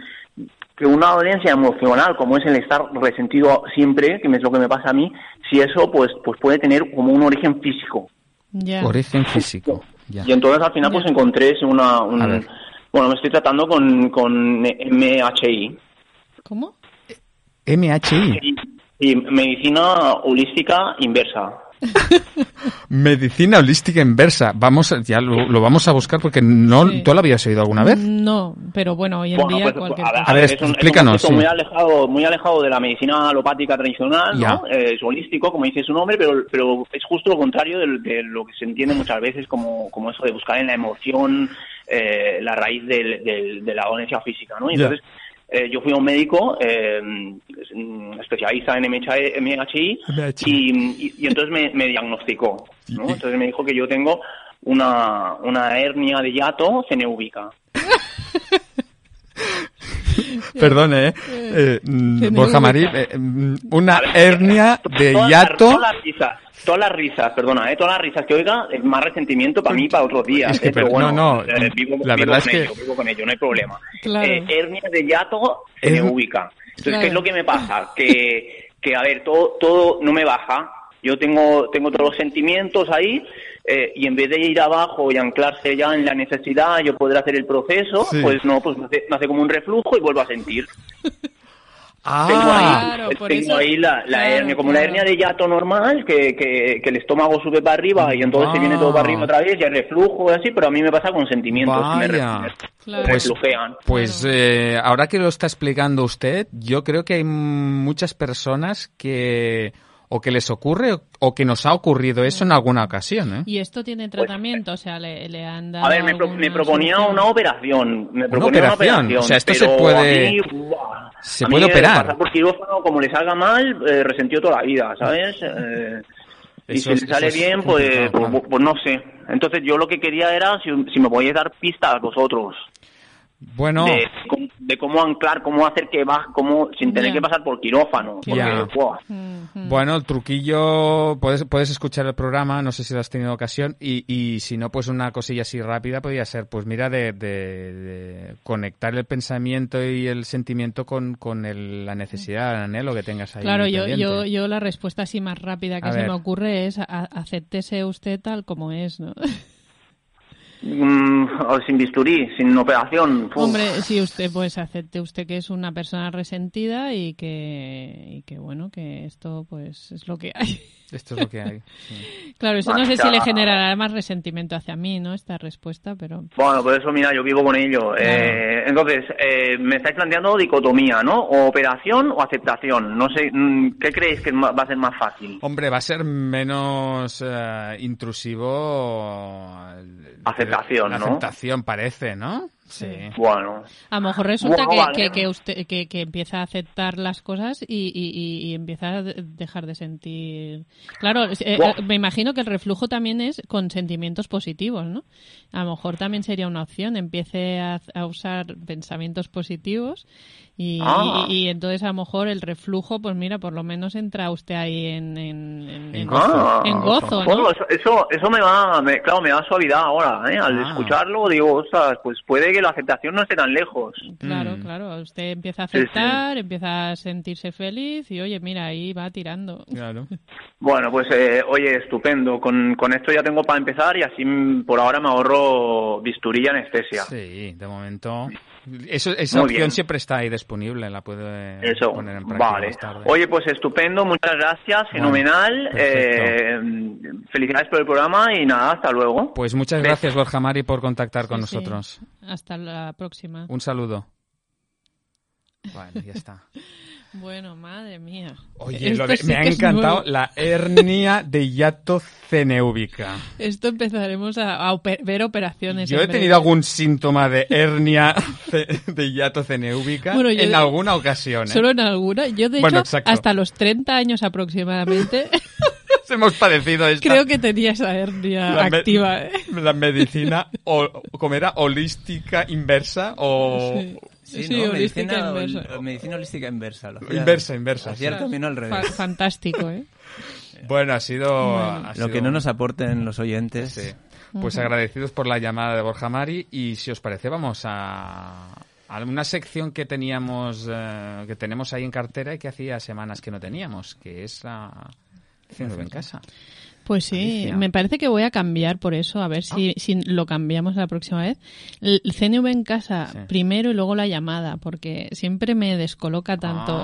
que una dolencia emocional, como es el estar resentido siempre, que es lo que me pasa a mí, si eso pues, pues puede tener como un origen físico. Origen físico. Y entonces al final pues encontré una... un-. Bueno, me estoy tratando con, con MHI. ¿Cómo? MHI. Y medicina holística inversa. Medicina holística inversa. Vamos, a- ya lo, lo vamos a buscar porque no, Sí. ¿tú lo habías oído alguna vez? No, pero bueno, hoy en Bueno, día pues, cualquier a ver, cosa. A ver, es un, es un explícanos, sí. muy alejado, muy alejado de la medicina alopática tradicional. Eh, es holístico, como dice su nombre, pero, pero es justo lo contrario de, de lo que se entiende muchas veces como, como eso de buscar en la emoción eh, la raíz del- del- de la dolencia física, ¿no? Y Ya. entonces, eh, yo fui a un médico eh, mm, especialista en MHI, MHI, MHI. Y, y- y entonces me, me diagnosticó, Entonces me dijo que yo tengo una, una hernia de hiato ceneúbica. Perdone, ¿eh? Eh, mm, Borja Marí, eh, mm, una hernia de hiato. Todas las risas, todas las risas, perdona, ¿eh? todas las risas que oiga, es más resentimiento para mí para otros días. Es que, ¿eh? Pero bueno, no, no, eh, vivo, la vivo verdad con es que- ello, vivo con ello, no hay problema. Claro. Eh, hernia de hiato se me ubica. Entonces, Claro. ¿qué es lo que me pasa? Que, que a ver, todo, todo no me baja. Yo tengo, tengo todos los sentimientos ahí eh, y en vez de ir abajo y anclarse ya en la necesidad, yo poder hacer el proceso, Sí. pues no, pues me hace, me hace como un reflujo y vuelvo a sentir. Ah, Tengo ahí, Claro, por tengo eso- ahí la, la claro, hernia, como claro. la hernia de hiato normal, que, que, que el estómago sube para arriba y entonces se viene todo para arriba otra vez y hay reflujo y así, pero a mí me pasa con sentimientos que me, Vaya. re- Claro. me Pues- reflujean. Pues eh, ahora que lo está explicando usted, yo creo que hay muchas personas que o que les ocurre o- que nos ha ocurrido eso en alguna ocasión, ¿eh? ¿Y esto tiene tratamiento? O sea, le, le han dado. A ver, me, pro- me proponía solución? una operación. Me Una proponía una operación, operación. o sea, esto se puede- a mí, buah, se puede mí, operar. Pasar por quirófano, como le salga mal, eh, resentió toda la vida, ¿sabes? Eh, y si es- le sale bien, pues, complicado, pues, pues no sé. Entonces yo lo que quería era si, si me podíais dar pistas vosotros. Bueno, de, cómo- de cómo anclar, cómo hacer que va, cómo sin tener que pasar por quirófano. Porque, Mm, Bueno, el truquillo, puedes, puedes escuchar el programa, no sé si lo has tenido ocasión, y, y si no, pues una cosilla así rápida podría ser, pues mira, de, de- de conectar el pensamiento y el sentimiento con, con el- la necesidad, el anhelo que tengas ahí. Claro, yo, yo, yo la respuesta así más rápida que A se ver. me ocurre es a- acéptese usted tal como es, ¿no? mm, o sin bisturí, sin operación. uf. Hombre, si usted pues acepte usted que es una persona resentida y que, y que bueno, que esto pues es lo que hay. Esto es lo que hay. sí. Claro, eso no sé si le generará más resentimiento hacia mí, ¿no? Esta respuesta, pero... Bueno, por eso, mira, yo vivo con ello. Eh, entonces, eh, me estáis planteando dicotomía, ¿no? O operación o aceptación. No sé, mm, ¿qué creéis que va a ser más fácil? Hombre, va a ser menos eh, intrusivo. el- Aceptación, aceptación parece, ¿no? Sí. Bueno, A lo mejor resulta Bueno, que, vale. que, que usted que, que empieza a aceptar las cosas y, y, y- y empieza a de- dejar de sentir. Claro, eh, me imagino que el reflujo también es con sentimientos positivos, ¿no? A lo mejor también sería una opción. Empiece a, a usar pensamientos positivos y, Ah. y- y entonces a lo mejor el reflujo, pues mira, por lo menos entra usted ahí en, en, en- gozo. Ah, en gozo, ¿no? Bueno, eso, eso, eso me va, me- claro, me da suavidad ahora, ¿eh? Al Ah. escucharlo digo, ostras, pues puede que la aceptación no esté tan lejos. Claro, Mm. claro. Usted empieza a Sí, sí. aceptar, empieza a sentirse feliz y oye, mira, ahí va tirando. Claro. Bueno, pues eh, oye, estupendo. Con, con esto ya tengo para empezar y así mm, por ahora me ahorro bisturí y anestesia. Sí, de momento. Eso, esa Muy opción bien. siempre está ahí disponible, la puede Eso, poner en práctica vale. más tarde. Oye, pues estupendo, muchas gracias, fenomenal. Eh, felicidades por el programa y nada, hasta luego. Pues muchas gracias, Borja Mari, por contactar con sí. nosotros. Hasta la próxima. Un saludo. Bueno, ya está. Bueno, madre mía. Oye, Esto lo de- sí me ha encantado la hernia de hiato ceneúbica. Esto empezaremos a, ver operaciones. Yo he breve. tenido algún síntoma de hernia de hiato ceneúbica Bueno, en de- alguna ocasión. ¿eh? Solo en alguna. Yo, de Bueno, hecho, exacto. hasta los 30 años aproximadamente, Hemos padecido esta. creo que tenía esa hernia la activa. ¿eh? La medicina, o, ¿cómo era? Holística inversa o... Sí. Sí, Sí, ¿no? holística medicina, inversa. medicina holística inversa. lo hacía- Inversa, inversa, hacía el camino al Fa- revés. fantástico, ¿eh? Bueno, ha sido... ha Lo sido que no nos aporten los oyentes. Sí. Pues agradecidos por la llamada de Borja Mari y si os parece vamos a, Una sección que teníamos, eh, que tenemos ahí en cartera y que hacía semanas que no teníamos, que es la en casa. Pues sí, me parece que voy a cambiar por eso, a ver si, ah. si lo cambiamos la próxima vez. El CNV en casa primero y luego la llamada, porque siempre me descoloca tanto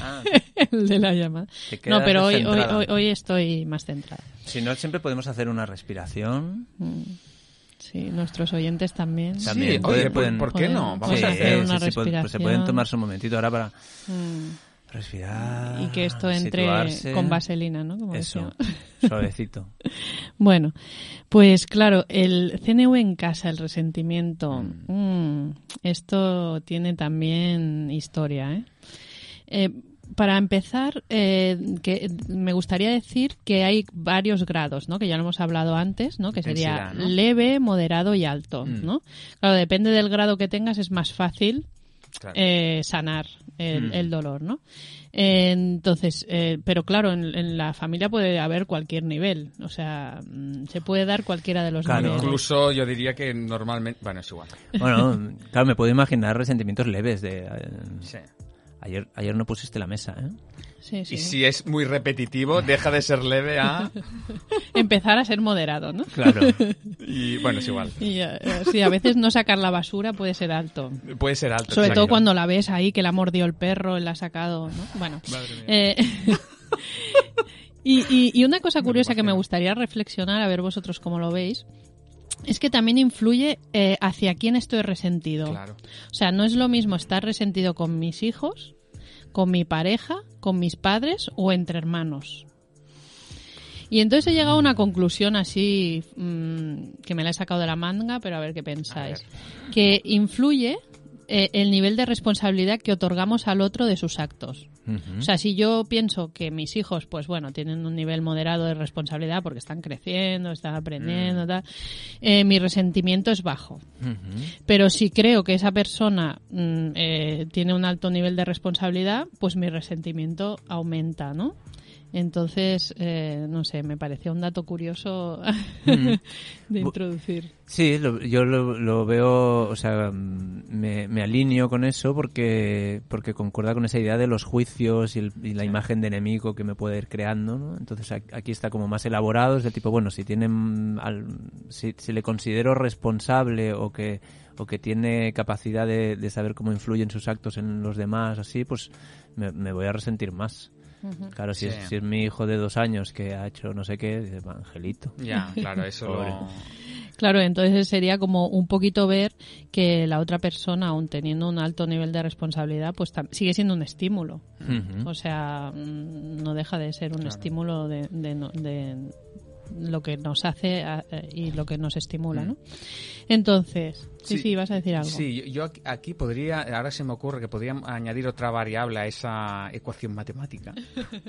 ah. el de la llamada. No, pero hoy, hoy, hoy, estoy más centrada. Si no, siempre podemos hacer una respiración. Mm. Sí, nuestros oyentes también. También, ¿por qué no? Vamos a hacer una respiración. Pues se pueden tomarse un momentito ahora para... Mm. Respirar. Y que esto entre con vaselina, ¿no? Como Eso, suavecito. bueno, pues claro, el CNV en casa, el resentimiento, mm. Mm, esto tiene también historia, ¿eh? eh para empezar, eh, que me gustaría decir que hay varios grados, ¿no? Que ya lo hemos hablado antes, ¿no? Que sería leve, moderado y alto, mm. ¿no? Claro, depende del grado que tengas, es más fácil eh, sanar el, mm. el, dolor, ¿no? entonces, eh, pero claro, en, la familia puede haber cualquier nivel, o sea, mm, se puede dar cualquiera de los niveles. Incluso yo diría que normalmente, bueno, es igual. Bueno, claro, me puedo imaginar resentimientos leves de... Eh, sí. Ayer, ayer no pusiste la mesa, ¿eh? Sí, sí. Y si es muy repetitivo, deja de ser leve a... Empezar a ser moderado, ¿no? Claro. Y bueno, es igual. Y, eh, sí, a veces no sacar la basura puede ser alto. Puede ser alto. Sobre todo cuando la ves ahí, que la mordió el perro, la ha sacado, ¿no? Bueno. Eh, y, y, una cosa curiosa que me gustaría reflexionar, a ver vosotros cómo lo veis, es que también influye eh, hacia quién estoy resentido. Claro. O sea, no es lo mismo estar resentido con mis hijos, con mi pareja, con mis padres o entre hermanos. Y entonces he llegado a una conclusión así mm, que me la he sacado de la manga, pero a ver qué pensáis. Que influye eh, el nivel de responsabilidad que otorgamos al otro de sus actos. O sea, si yo pienso que mis hijos, pues bueno, tienen un nivel moderado de responsabilidad porque están creciendo, están aprendiendo, mm. tal, eh, mi resentimiento es bajo. Pero si creo que esa persona mm, eh, tiene un alto nivel de responsabilidad, pues mi resentimiento aumenta, ¿no? Entonces, eh, no sé, me pareció un dato curioso de introducir. Sí, yo lo, veo, o sea, me, me, alineo con eso porque, porque concuerda con esa idea de los juicios y, la imagen de enemigo que me puede ir creando, ¿no? Entonces aquí está como más elaborado, es de tipo, bueno, si tienen, si, le considero responsable o que, o que tiene capacidad de, de saber cómo influyen sus actos en los demás, así, pues me, me voy a resentir más. Claro, si, es, si, es, mi hijo de dos años que ha hecho no sé qué, Angelito. Ya, claro, eso Claro, entonces sería como un poquito ver que la otra persona, aun teniendo un alto nivel de responsabilidad, pues sigue siendo un estímulo. O sea, mm, no deja de ser un estímulo de, de, lo que nos hace eh, y lo que nos estimula, ¿no? Entonces, sí, sí, vas a decir algo. Sí, yo aquí podría, ahora se me ocurre que podría añadir otra variable a esa ecuación matemática,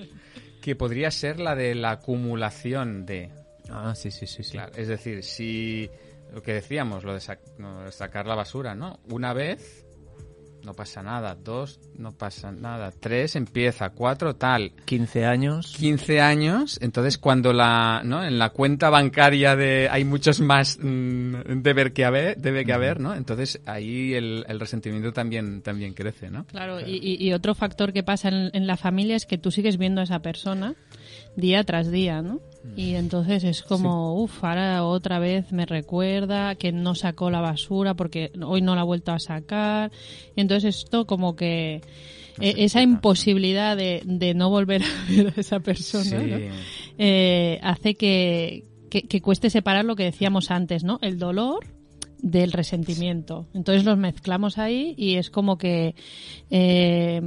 que podría ser la de la acumulación de... Ah, sí, sí, sí. sí. es decir, si lo que decíamos, lo de sacar la basura, ¿no? Una vez no pasa nada. Dos, no pasa nada. Tres, empieza. Cuatro, tal. Quince años. Quince años. Entonces, cuando la, ¿no? En la cuenta bancaria de, hay muchos más mm, deber que haber, debe que haber, ¿no? Entonces, ahí el, el resentimiento también, también crece, ¿no? Claro, Y, y, otro factor que pasa en, en la familia es que tú sigues viendo a esa persona día tras día, ¿no? Y entonces es como, uff, ahora otra vez me recuerda que no sacó la basura porque hoy no la ha vuelto a sacar. Entonces esto como que e, esa imposibilidad de, de, no volver a ver a esa persona eh, hace que, que, cueste separar lo que decíamos antes, ¿no? El dolor del resentimiento. Entonces los mezclamos ahí y es como que eh,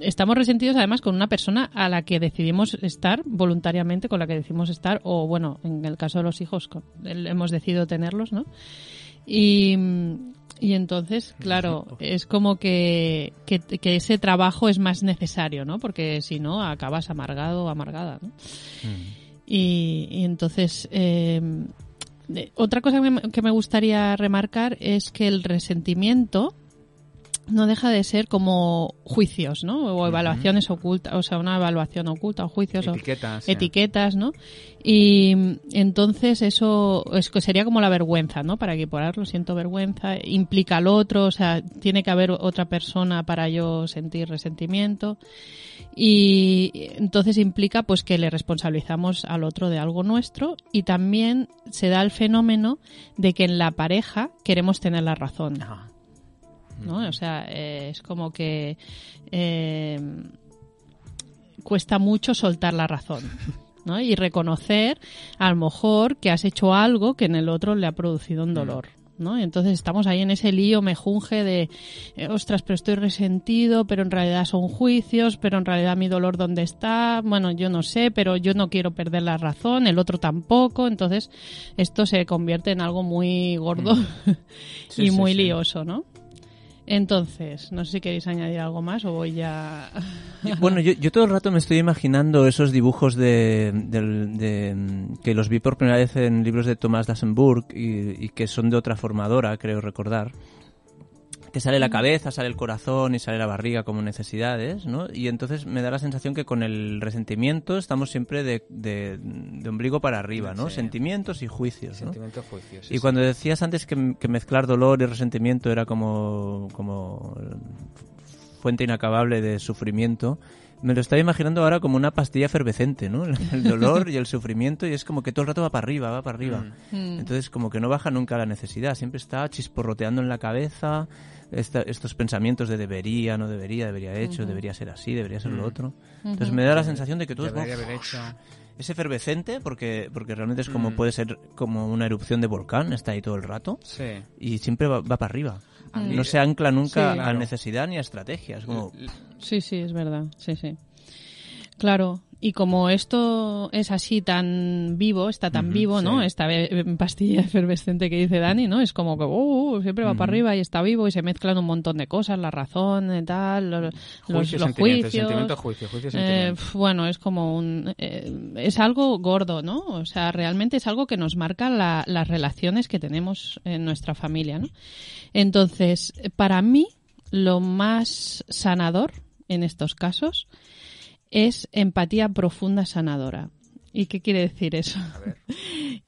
estamos resentidos además con una persona a la que decidimos estar voluntariamente, con la que decimos estar, o bueno, en el caso de los hijos, hemos decidido tenerlos, ¿no? Y, y entonces, claro, es como que, que, ese trabajo es más necesario, ¿no? Porque si no, acabas amargado o amargada, ¿no? Mm. Y, y, entonces, eh, otra cosa que me gustaría remarcar es que el resentimiento no deja de ser como juicios, ¿no? O evaluaciones ocultas, o sea, una evaluación oculta o juicios etiquetas, o etiquetas, ¿no? Y entonces eso es, sería como la vergüenza, ¿no? Para equipararlo, siento vergüenza, implica al otro, o sea, tiene que haber otra persona para yo sentir resentimiento y entonces implica pues que le responsabilizamos al otro de algo nuestro y también se da el fenómeno de que en la pareja queremos tener la razón. ¿no? O sea, eh, es como que eh, cuesta mucho soltar la razón. ¿no? Y reconocer, a lo mejor, que has hecho algo que en el otro le ha producido un dolor. ¿No? entonces estamos ahí en ese lío mejunje de, eh, ostras, pero estoy resentido, pero en realidad son juicios, pero en realidad mi dolor dónde está, bueno, yo no sé, pero yo no quiero perder la razón, el otro tampoco, entonces esto se convierte en algo muy gordo mm. y muy lioso, ¿no? Entonces, no sé si queréis añadir algo más o voy ya... bueno, yo, todo el rato me estoy imaginando esos dibujos de, que los vi por primera vez en libros de Thomas Dassenburg y que son de otra formadora, creo recordar que sale la cabeza, sale el corazón y sale la barriga como necesidades, ¿no? Y entonces me da la sensación que con el resentimiento estamos siempre de, de, ombligo para arriba, ¿no? Sentimientos y juicios, ¿no? juicios. y cuando decías antes que, mezclar dolor y resentimiento era como, como fuente inacabable de sufrimiento, me lo estaba imaginando ahora como una pastilla efervescente, ¿no? El dolor y el sufrimiento y es como que todo el rato va para arriba, va para arriba. Mm. Mm. Entonces como que no baja nunca la necesidad, siempre está chisporroteando en la cabeza, estos pensamientos de debería, no debería, debería hecho, debería ser así, debería ser lo otro. Entonces me da la sensación de que todo es, es efervescente porque porque realmente es como puede ser como una erupción de volcán, está ahí todo el rato y siempre va, para arriba. No se ancla nunca a necesidad ni a estrategias. Como... Sí, sí, es verdad. Sí, sí. Claro, y como esto es así tan vivo, está tan vivo, ¿no? Esta pastilla efervescente que dice Dani, ¿no? Es como que uh, siempre va para arriba y está vivo y se mezclan un montón de cosas, la razón y tal, los, juicio, los juicios. juicio, juicio, eh, bueno, es como un... Eh, es algo gordo, ¿no? O sea, realmente es algo que nos marca las relaciones que tenemos en nuestra familia, ¿no? Entonces, para mí, lo más sanador en estos casos es empatía profunda sanadora. ¿Y qué quiere decir eso?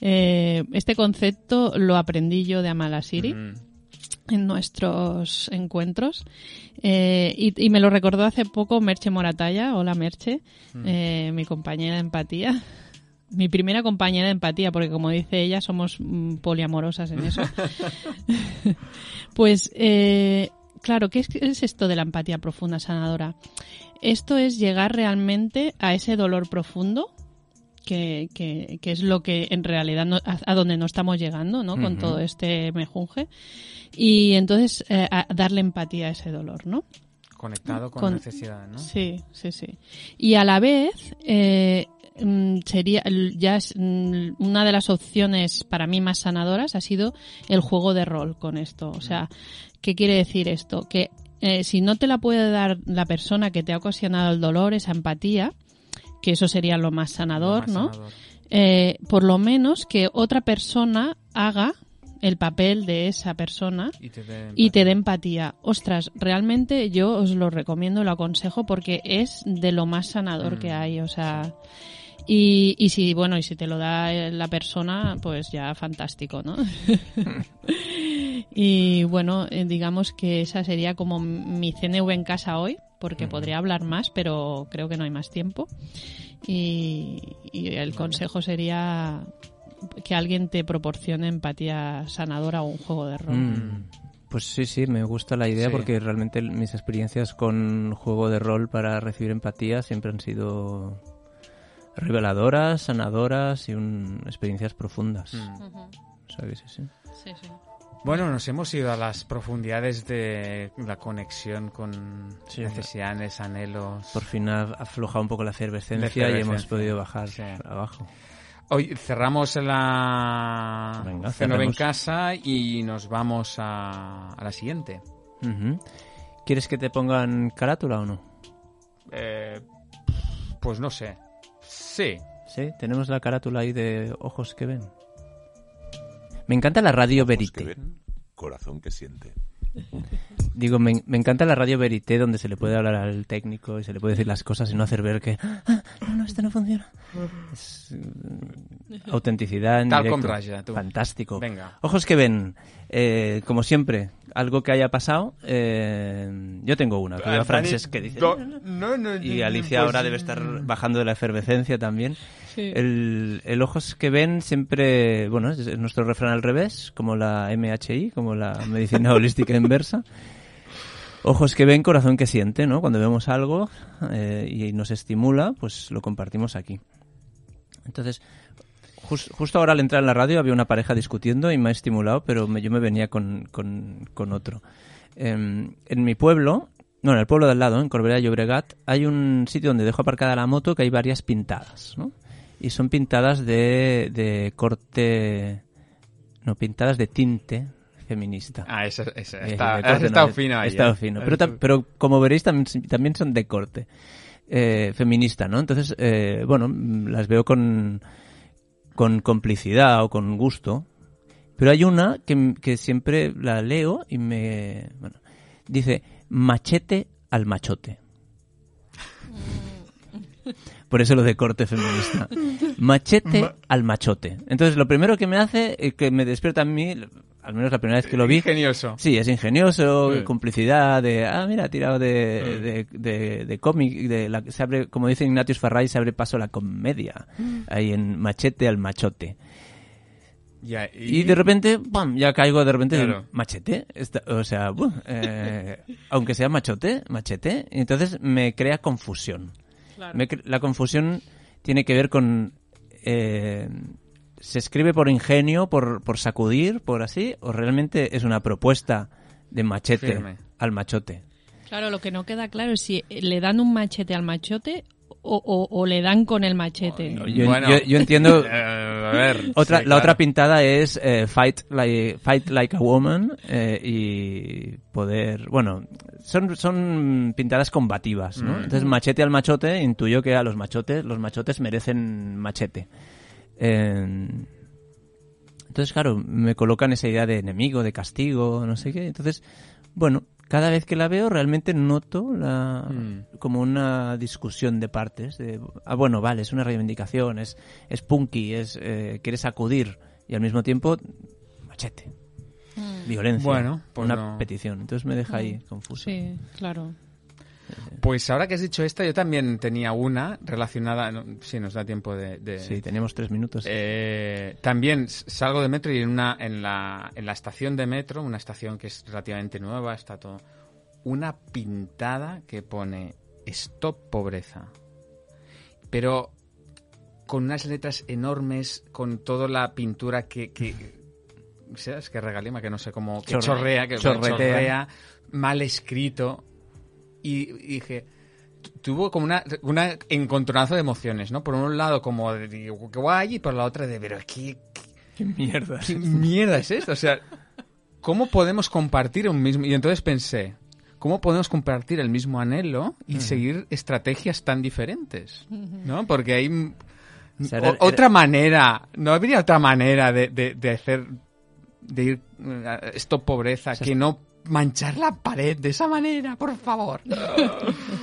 Eh, este concepto lo aprendí yo de Amalasiri. Mm. en nuestros encuentros eh, y, me lo recordó hace poco Merche Moratalla, hola Merche, mm. eh, mi compañera de empatía, mi primera compañera de empatía, porque como dice ella, somos mm, poliamorosas en eso. pues, claro, ¿qué es, esto de la empatía profunda sanadora? Esto es llegar realmente a ese dolor profundo que, que, es lo que en realidad a, donde no estamos llegando, ¿no? Con todo este mejunje. Y entonces eh, darle empatía a ese dolor, ¿no? Conectado con, necesidad, ¿no? Sí, sí, sí. Y a la vez, eh, mm, sería ya es, mm, una de las opciones para mí más sanadoras ha sido el juego de rol con esto. O sea, ¿qué quiere decir esto? Que eh, si no te la puede dar la persona que te ha ocasionado el dolor, esa empatía, que eso sería lo más sanador, ¿no? Eh, por lo menos que otra persona haga el papel de esa persona y te, dé empatía. Ostras, realmente yo os lo recomiendo, lo aconsejo porque es de lo más sanador que mm, hay, o sea, y, y si, bueno, y si te lo da la persona, pues ya fantástico, ¿no? y bueno, eh, digamos que esa sería como mi CNV en casa hoy, porque podría hablar más, pero creo que no hay más tiempo. Y, el consejo sería que alguien te proporcione empatía sanadora o un juego de rol. Mm. Pues sí, sí, me gusta la idea porque realmente mis experiencias con juego de rol para recibir empatía siempre han sido reveladoras, sanadoras y un, experiencias profundas. Mm. sí, sí. Bueno, nos hemos ido a las profundidades de la conexión con necesidades, anhelos. Por fin ha aflojado un poco la efervescencia y hemos podido bajar abajo. Hoy cerramos la Venga, en casa y nos vamos a, la siguiente. ¿Quieres que te pongan carátula o no? Eh, pues no sé. Sí. Sí, tenemos la carátula ahí de ojos que ven. Me encanta la radio Verite. corazón que siente. Digo, me, me encanta la radio Verité donde se le puede hablar al técnico y se le puede decir las cosas y no hacer ver que, ah, no, no, esto no funciona. Es, mm, autenticidad en Tal directo. com raja, tú. Fantástico. Venga. Ojos que ven, eh, como siempre, algo que haya pasado. eh, yo tengo una, que veo a Frances que dice... No, no, no, Y Alicia pues, ahora debe estar bajando de la efervescencia también. Sí. El, el ojos que ven siempre, bueno, es, es nuestro refrán al revés, como la MHI, como la medicina holística inversa. Ojos que ven, corazón que siente, ¿no? Cuando vemos algo eh, y nos estimula, pues lo compartimos aquí. Entonces, jus- justo ahora al entrar en la radio había una pareja discutiendo y me ha estimulado, pero me- yo me venía con, con- con otro. Em, en mi pueblo, no, en el pueblo de al lado, en Corbera y Llobregat, hay un sitio donde dejo aparcada la moto que hay varias pintadas, ¿no? Y son pintadas de, de corte... No, pintadas de tinte feminista. Ah, esa, esa. Eh, Está, has estado no, fino ahí. Estado ¿eh? fino. Pero, pero como veréis, también, también son de corte eh, feminista, ¿no? Entonces, eh, bueno, las veo con, con complicidad o con gusto. Pero hay una que, que siempre la leo y me... Bueno, dice, machete al machote. Por eso lo de corte feminista. Machete al machote. Entonces, lo primero que me hace, eh, que me despierta a mí, al menos la primera vez que lo vi, Ingenioso. Sí, es ingenioso, Sí. complicidad de, ah, mira, ha tirado de, de, de, de cómic, de la, se abre, como dice Ignatius Farray, se abre paso a la comedia, ahí en machete al machote. Ya, Y, de repente, ¡pam!, ya caigo de repente, Claro. machete, Esta- o sea, buh, eh, aunque sea machote, machete, y entonces me crea confusión. Claro. Me cre- la confusión tiene que ver con... eh, ¿Se escribe por ingenio, por, por sacudir, por así? ¿O realmente es una propuesta de machete Firme. al machote? Claro, lo que no queda claro es si le dan un machete al machote o, o- o le dan con el machete. Yo, Bueno. yo- yo entiendo... Eh, a ver. Otra, sí, la claro. otra pintada es eh, fight, like, fight like a woman eh, y poder... Bueno, son, son pintadas combativas, ¿no? Mm. Entonces, machete al machote, intuyo que a los machotes, los machotes merecen machete. Eh, entonces, claro, me colocan esa idea de enemigo, de castigo, no sé qué. Entonces, bueno, cada vez que la veo realmente noto la, Mm. como una discusión de partes. De, ah, bueno, vale, es una reivindicación, es, es punky, es eh, quiere sacudir y al mismo tiempo machete, violencia, Bueno, pues una no. petición. Entonces me deja ahí confuso. Sí, claro. Pues ahora que has dicho esta, yo también tenía una relacionada. no, si nos da tiempo de. de- Sí, teníamos tres minutos. Eh, también salgo de metro y en una en la, en la estación de metro, una estación que es relativamente nueva, está todo una pintada que pone Stop pobreza. Pero con unas letras enormes, con toda la pintura que, que ¿sabes? que regalima, que no sé cómo, que Chorre- chorrea, que chorretea. chorrea, mal escrito. Y, y dije, tu- tuvo como una, una encontronazo de emociones, ¿no? Por un lado como de, digo, qué guay, y por la otra de, pero ¿qué, Qué mierda. qué mierda es esto? O sea, ¿cómo podemos compartir un mismo...? Y entonces pensé, ¿cómo podemos compartir el mismo anhelo y seguir estrategias tan diferentes? ¿No? Porque hay... O sea, o- era- otra manera, no habría otra manera de, de, de hacer, de ir, eh, esto pobreza, que no manchar la pared de esa manera, por favor.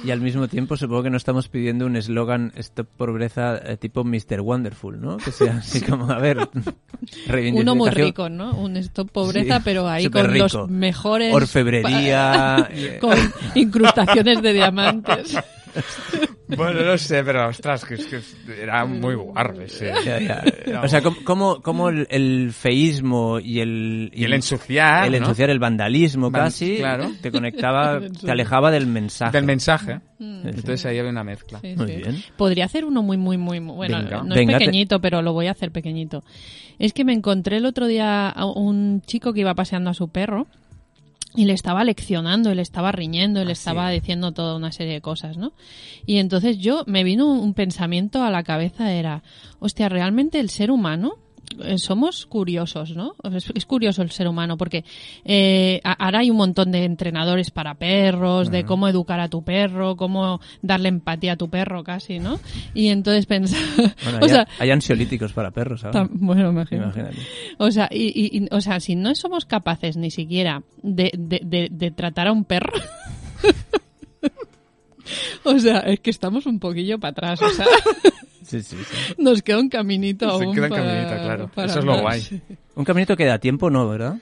Y al mismo tiempo supongo que no estamos pidiendo un eslogan Stop Pobreza eh, tipo Mr. Wonderful, ¿no? Que sea así como, a ver. Uno muy rico, ¿no? Un stop pobreza, Sí, pero ahí con rico. los mejores... Orfebrería. con incrustaciones de diamantes. Bueno, no sé, pero ostras, que, es que era muy guarro ese. ya, ya. O sea, ¿cómo, cómo, cómo el, el feísmo y el... Y el ensuciar, El ¿no? ensuciar, el vandalismo Van- casi, claro. te conectaba, te alejaba del mensaje. Del mensaje. Mm, Entonces ahí había una mezcla. Sí, Muy sí. bien. Podría hacer uno muy, muy, muy, muy- bueno, Venga. no Venga, es te- pequeñito, pero lo voy a hacer pequeñito. Es que me encontré el otro día a un chico que iba paseando a su perro y le estaba leccionando, y le estaba riñendo, y le estaba diciendo toda una serie de cosas, ¿no? Y entonces yo me vino un pensamiento a la cabeza, era, hostia, realmente el ser humano somos curiosos, ¿no? Es, es curioso el ser humano porque eh, ahora hay un montón de entrenadores para perros, de cómo educar a tu perro, cómo darle empatía a tu perro casi, ¿no? Y entonces pensar... Bueno, o hay, sea, hay ansiolíticos para perros tam- bueno, imagínate. Imagínate. O sea, y, y- y- o sea, si no somos capaces ni siquiera de, de, de- de tratar a un perro... o sea, es que estamos un poquillo para atrás, o sea... Sí, sí, sí. Nos queda un caminito Se aún queda un para- caminito, claro. para Eso es lo guay. Un caminito que da tiempo, ¿no, verdad?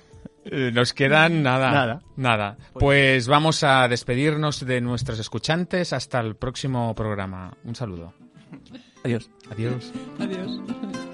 Eh, Nos quedan nada. Nada. Nada. Pues vamos a despedirnos de nuestros escuchantes hasta el próximo programa. Un saludo. Adiós. Adiós. Adiós.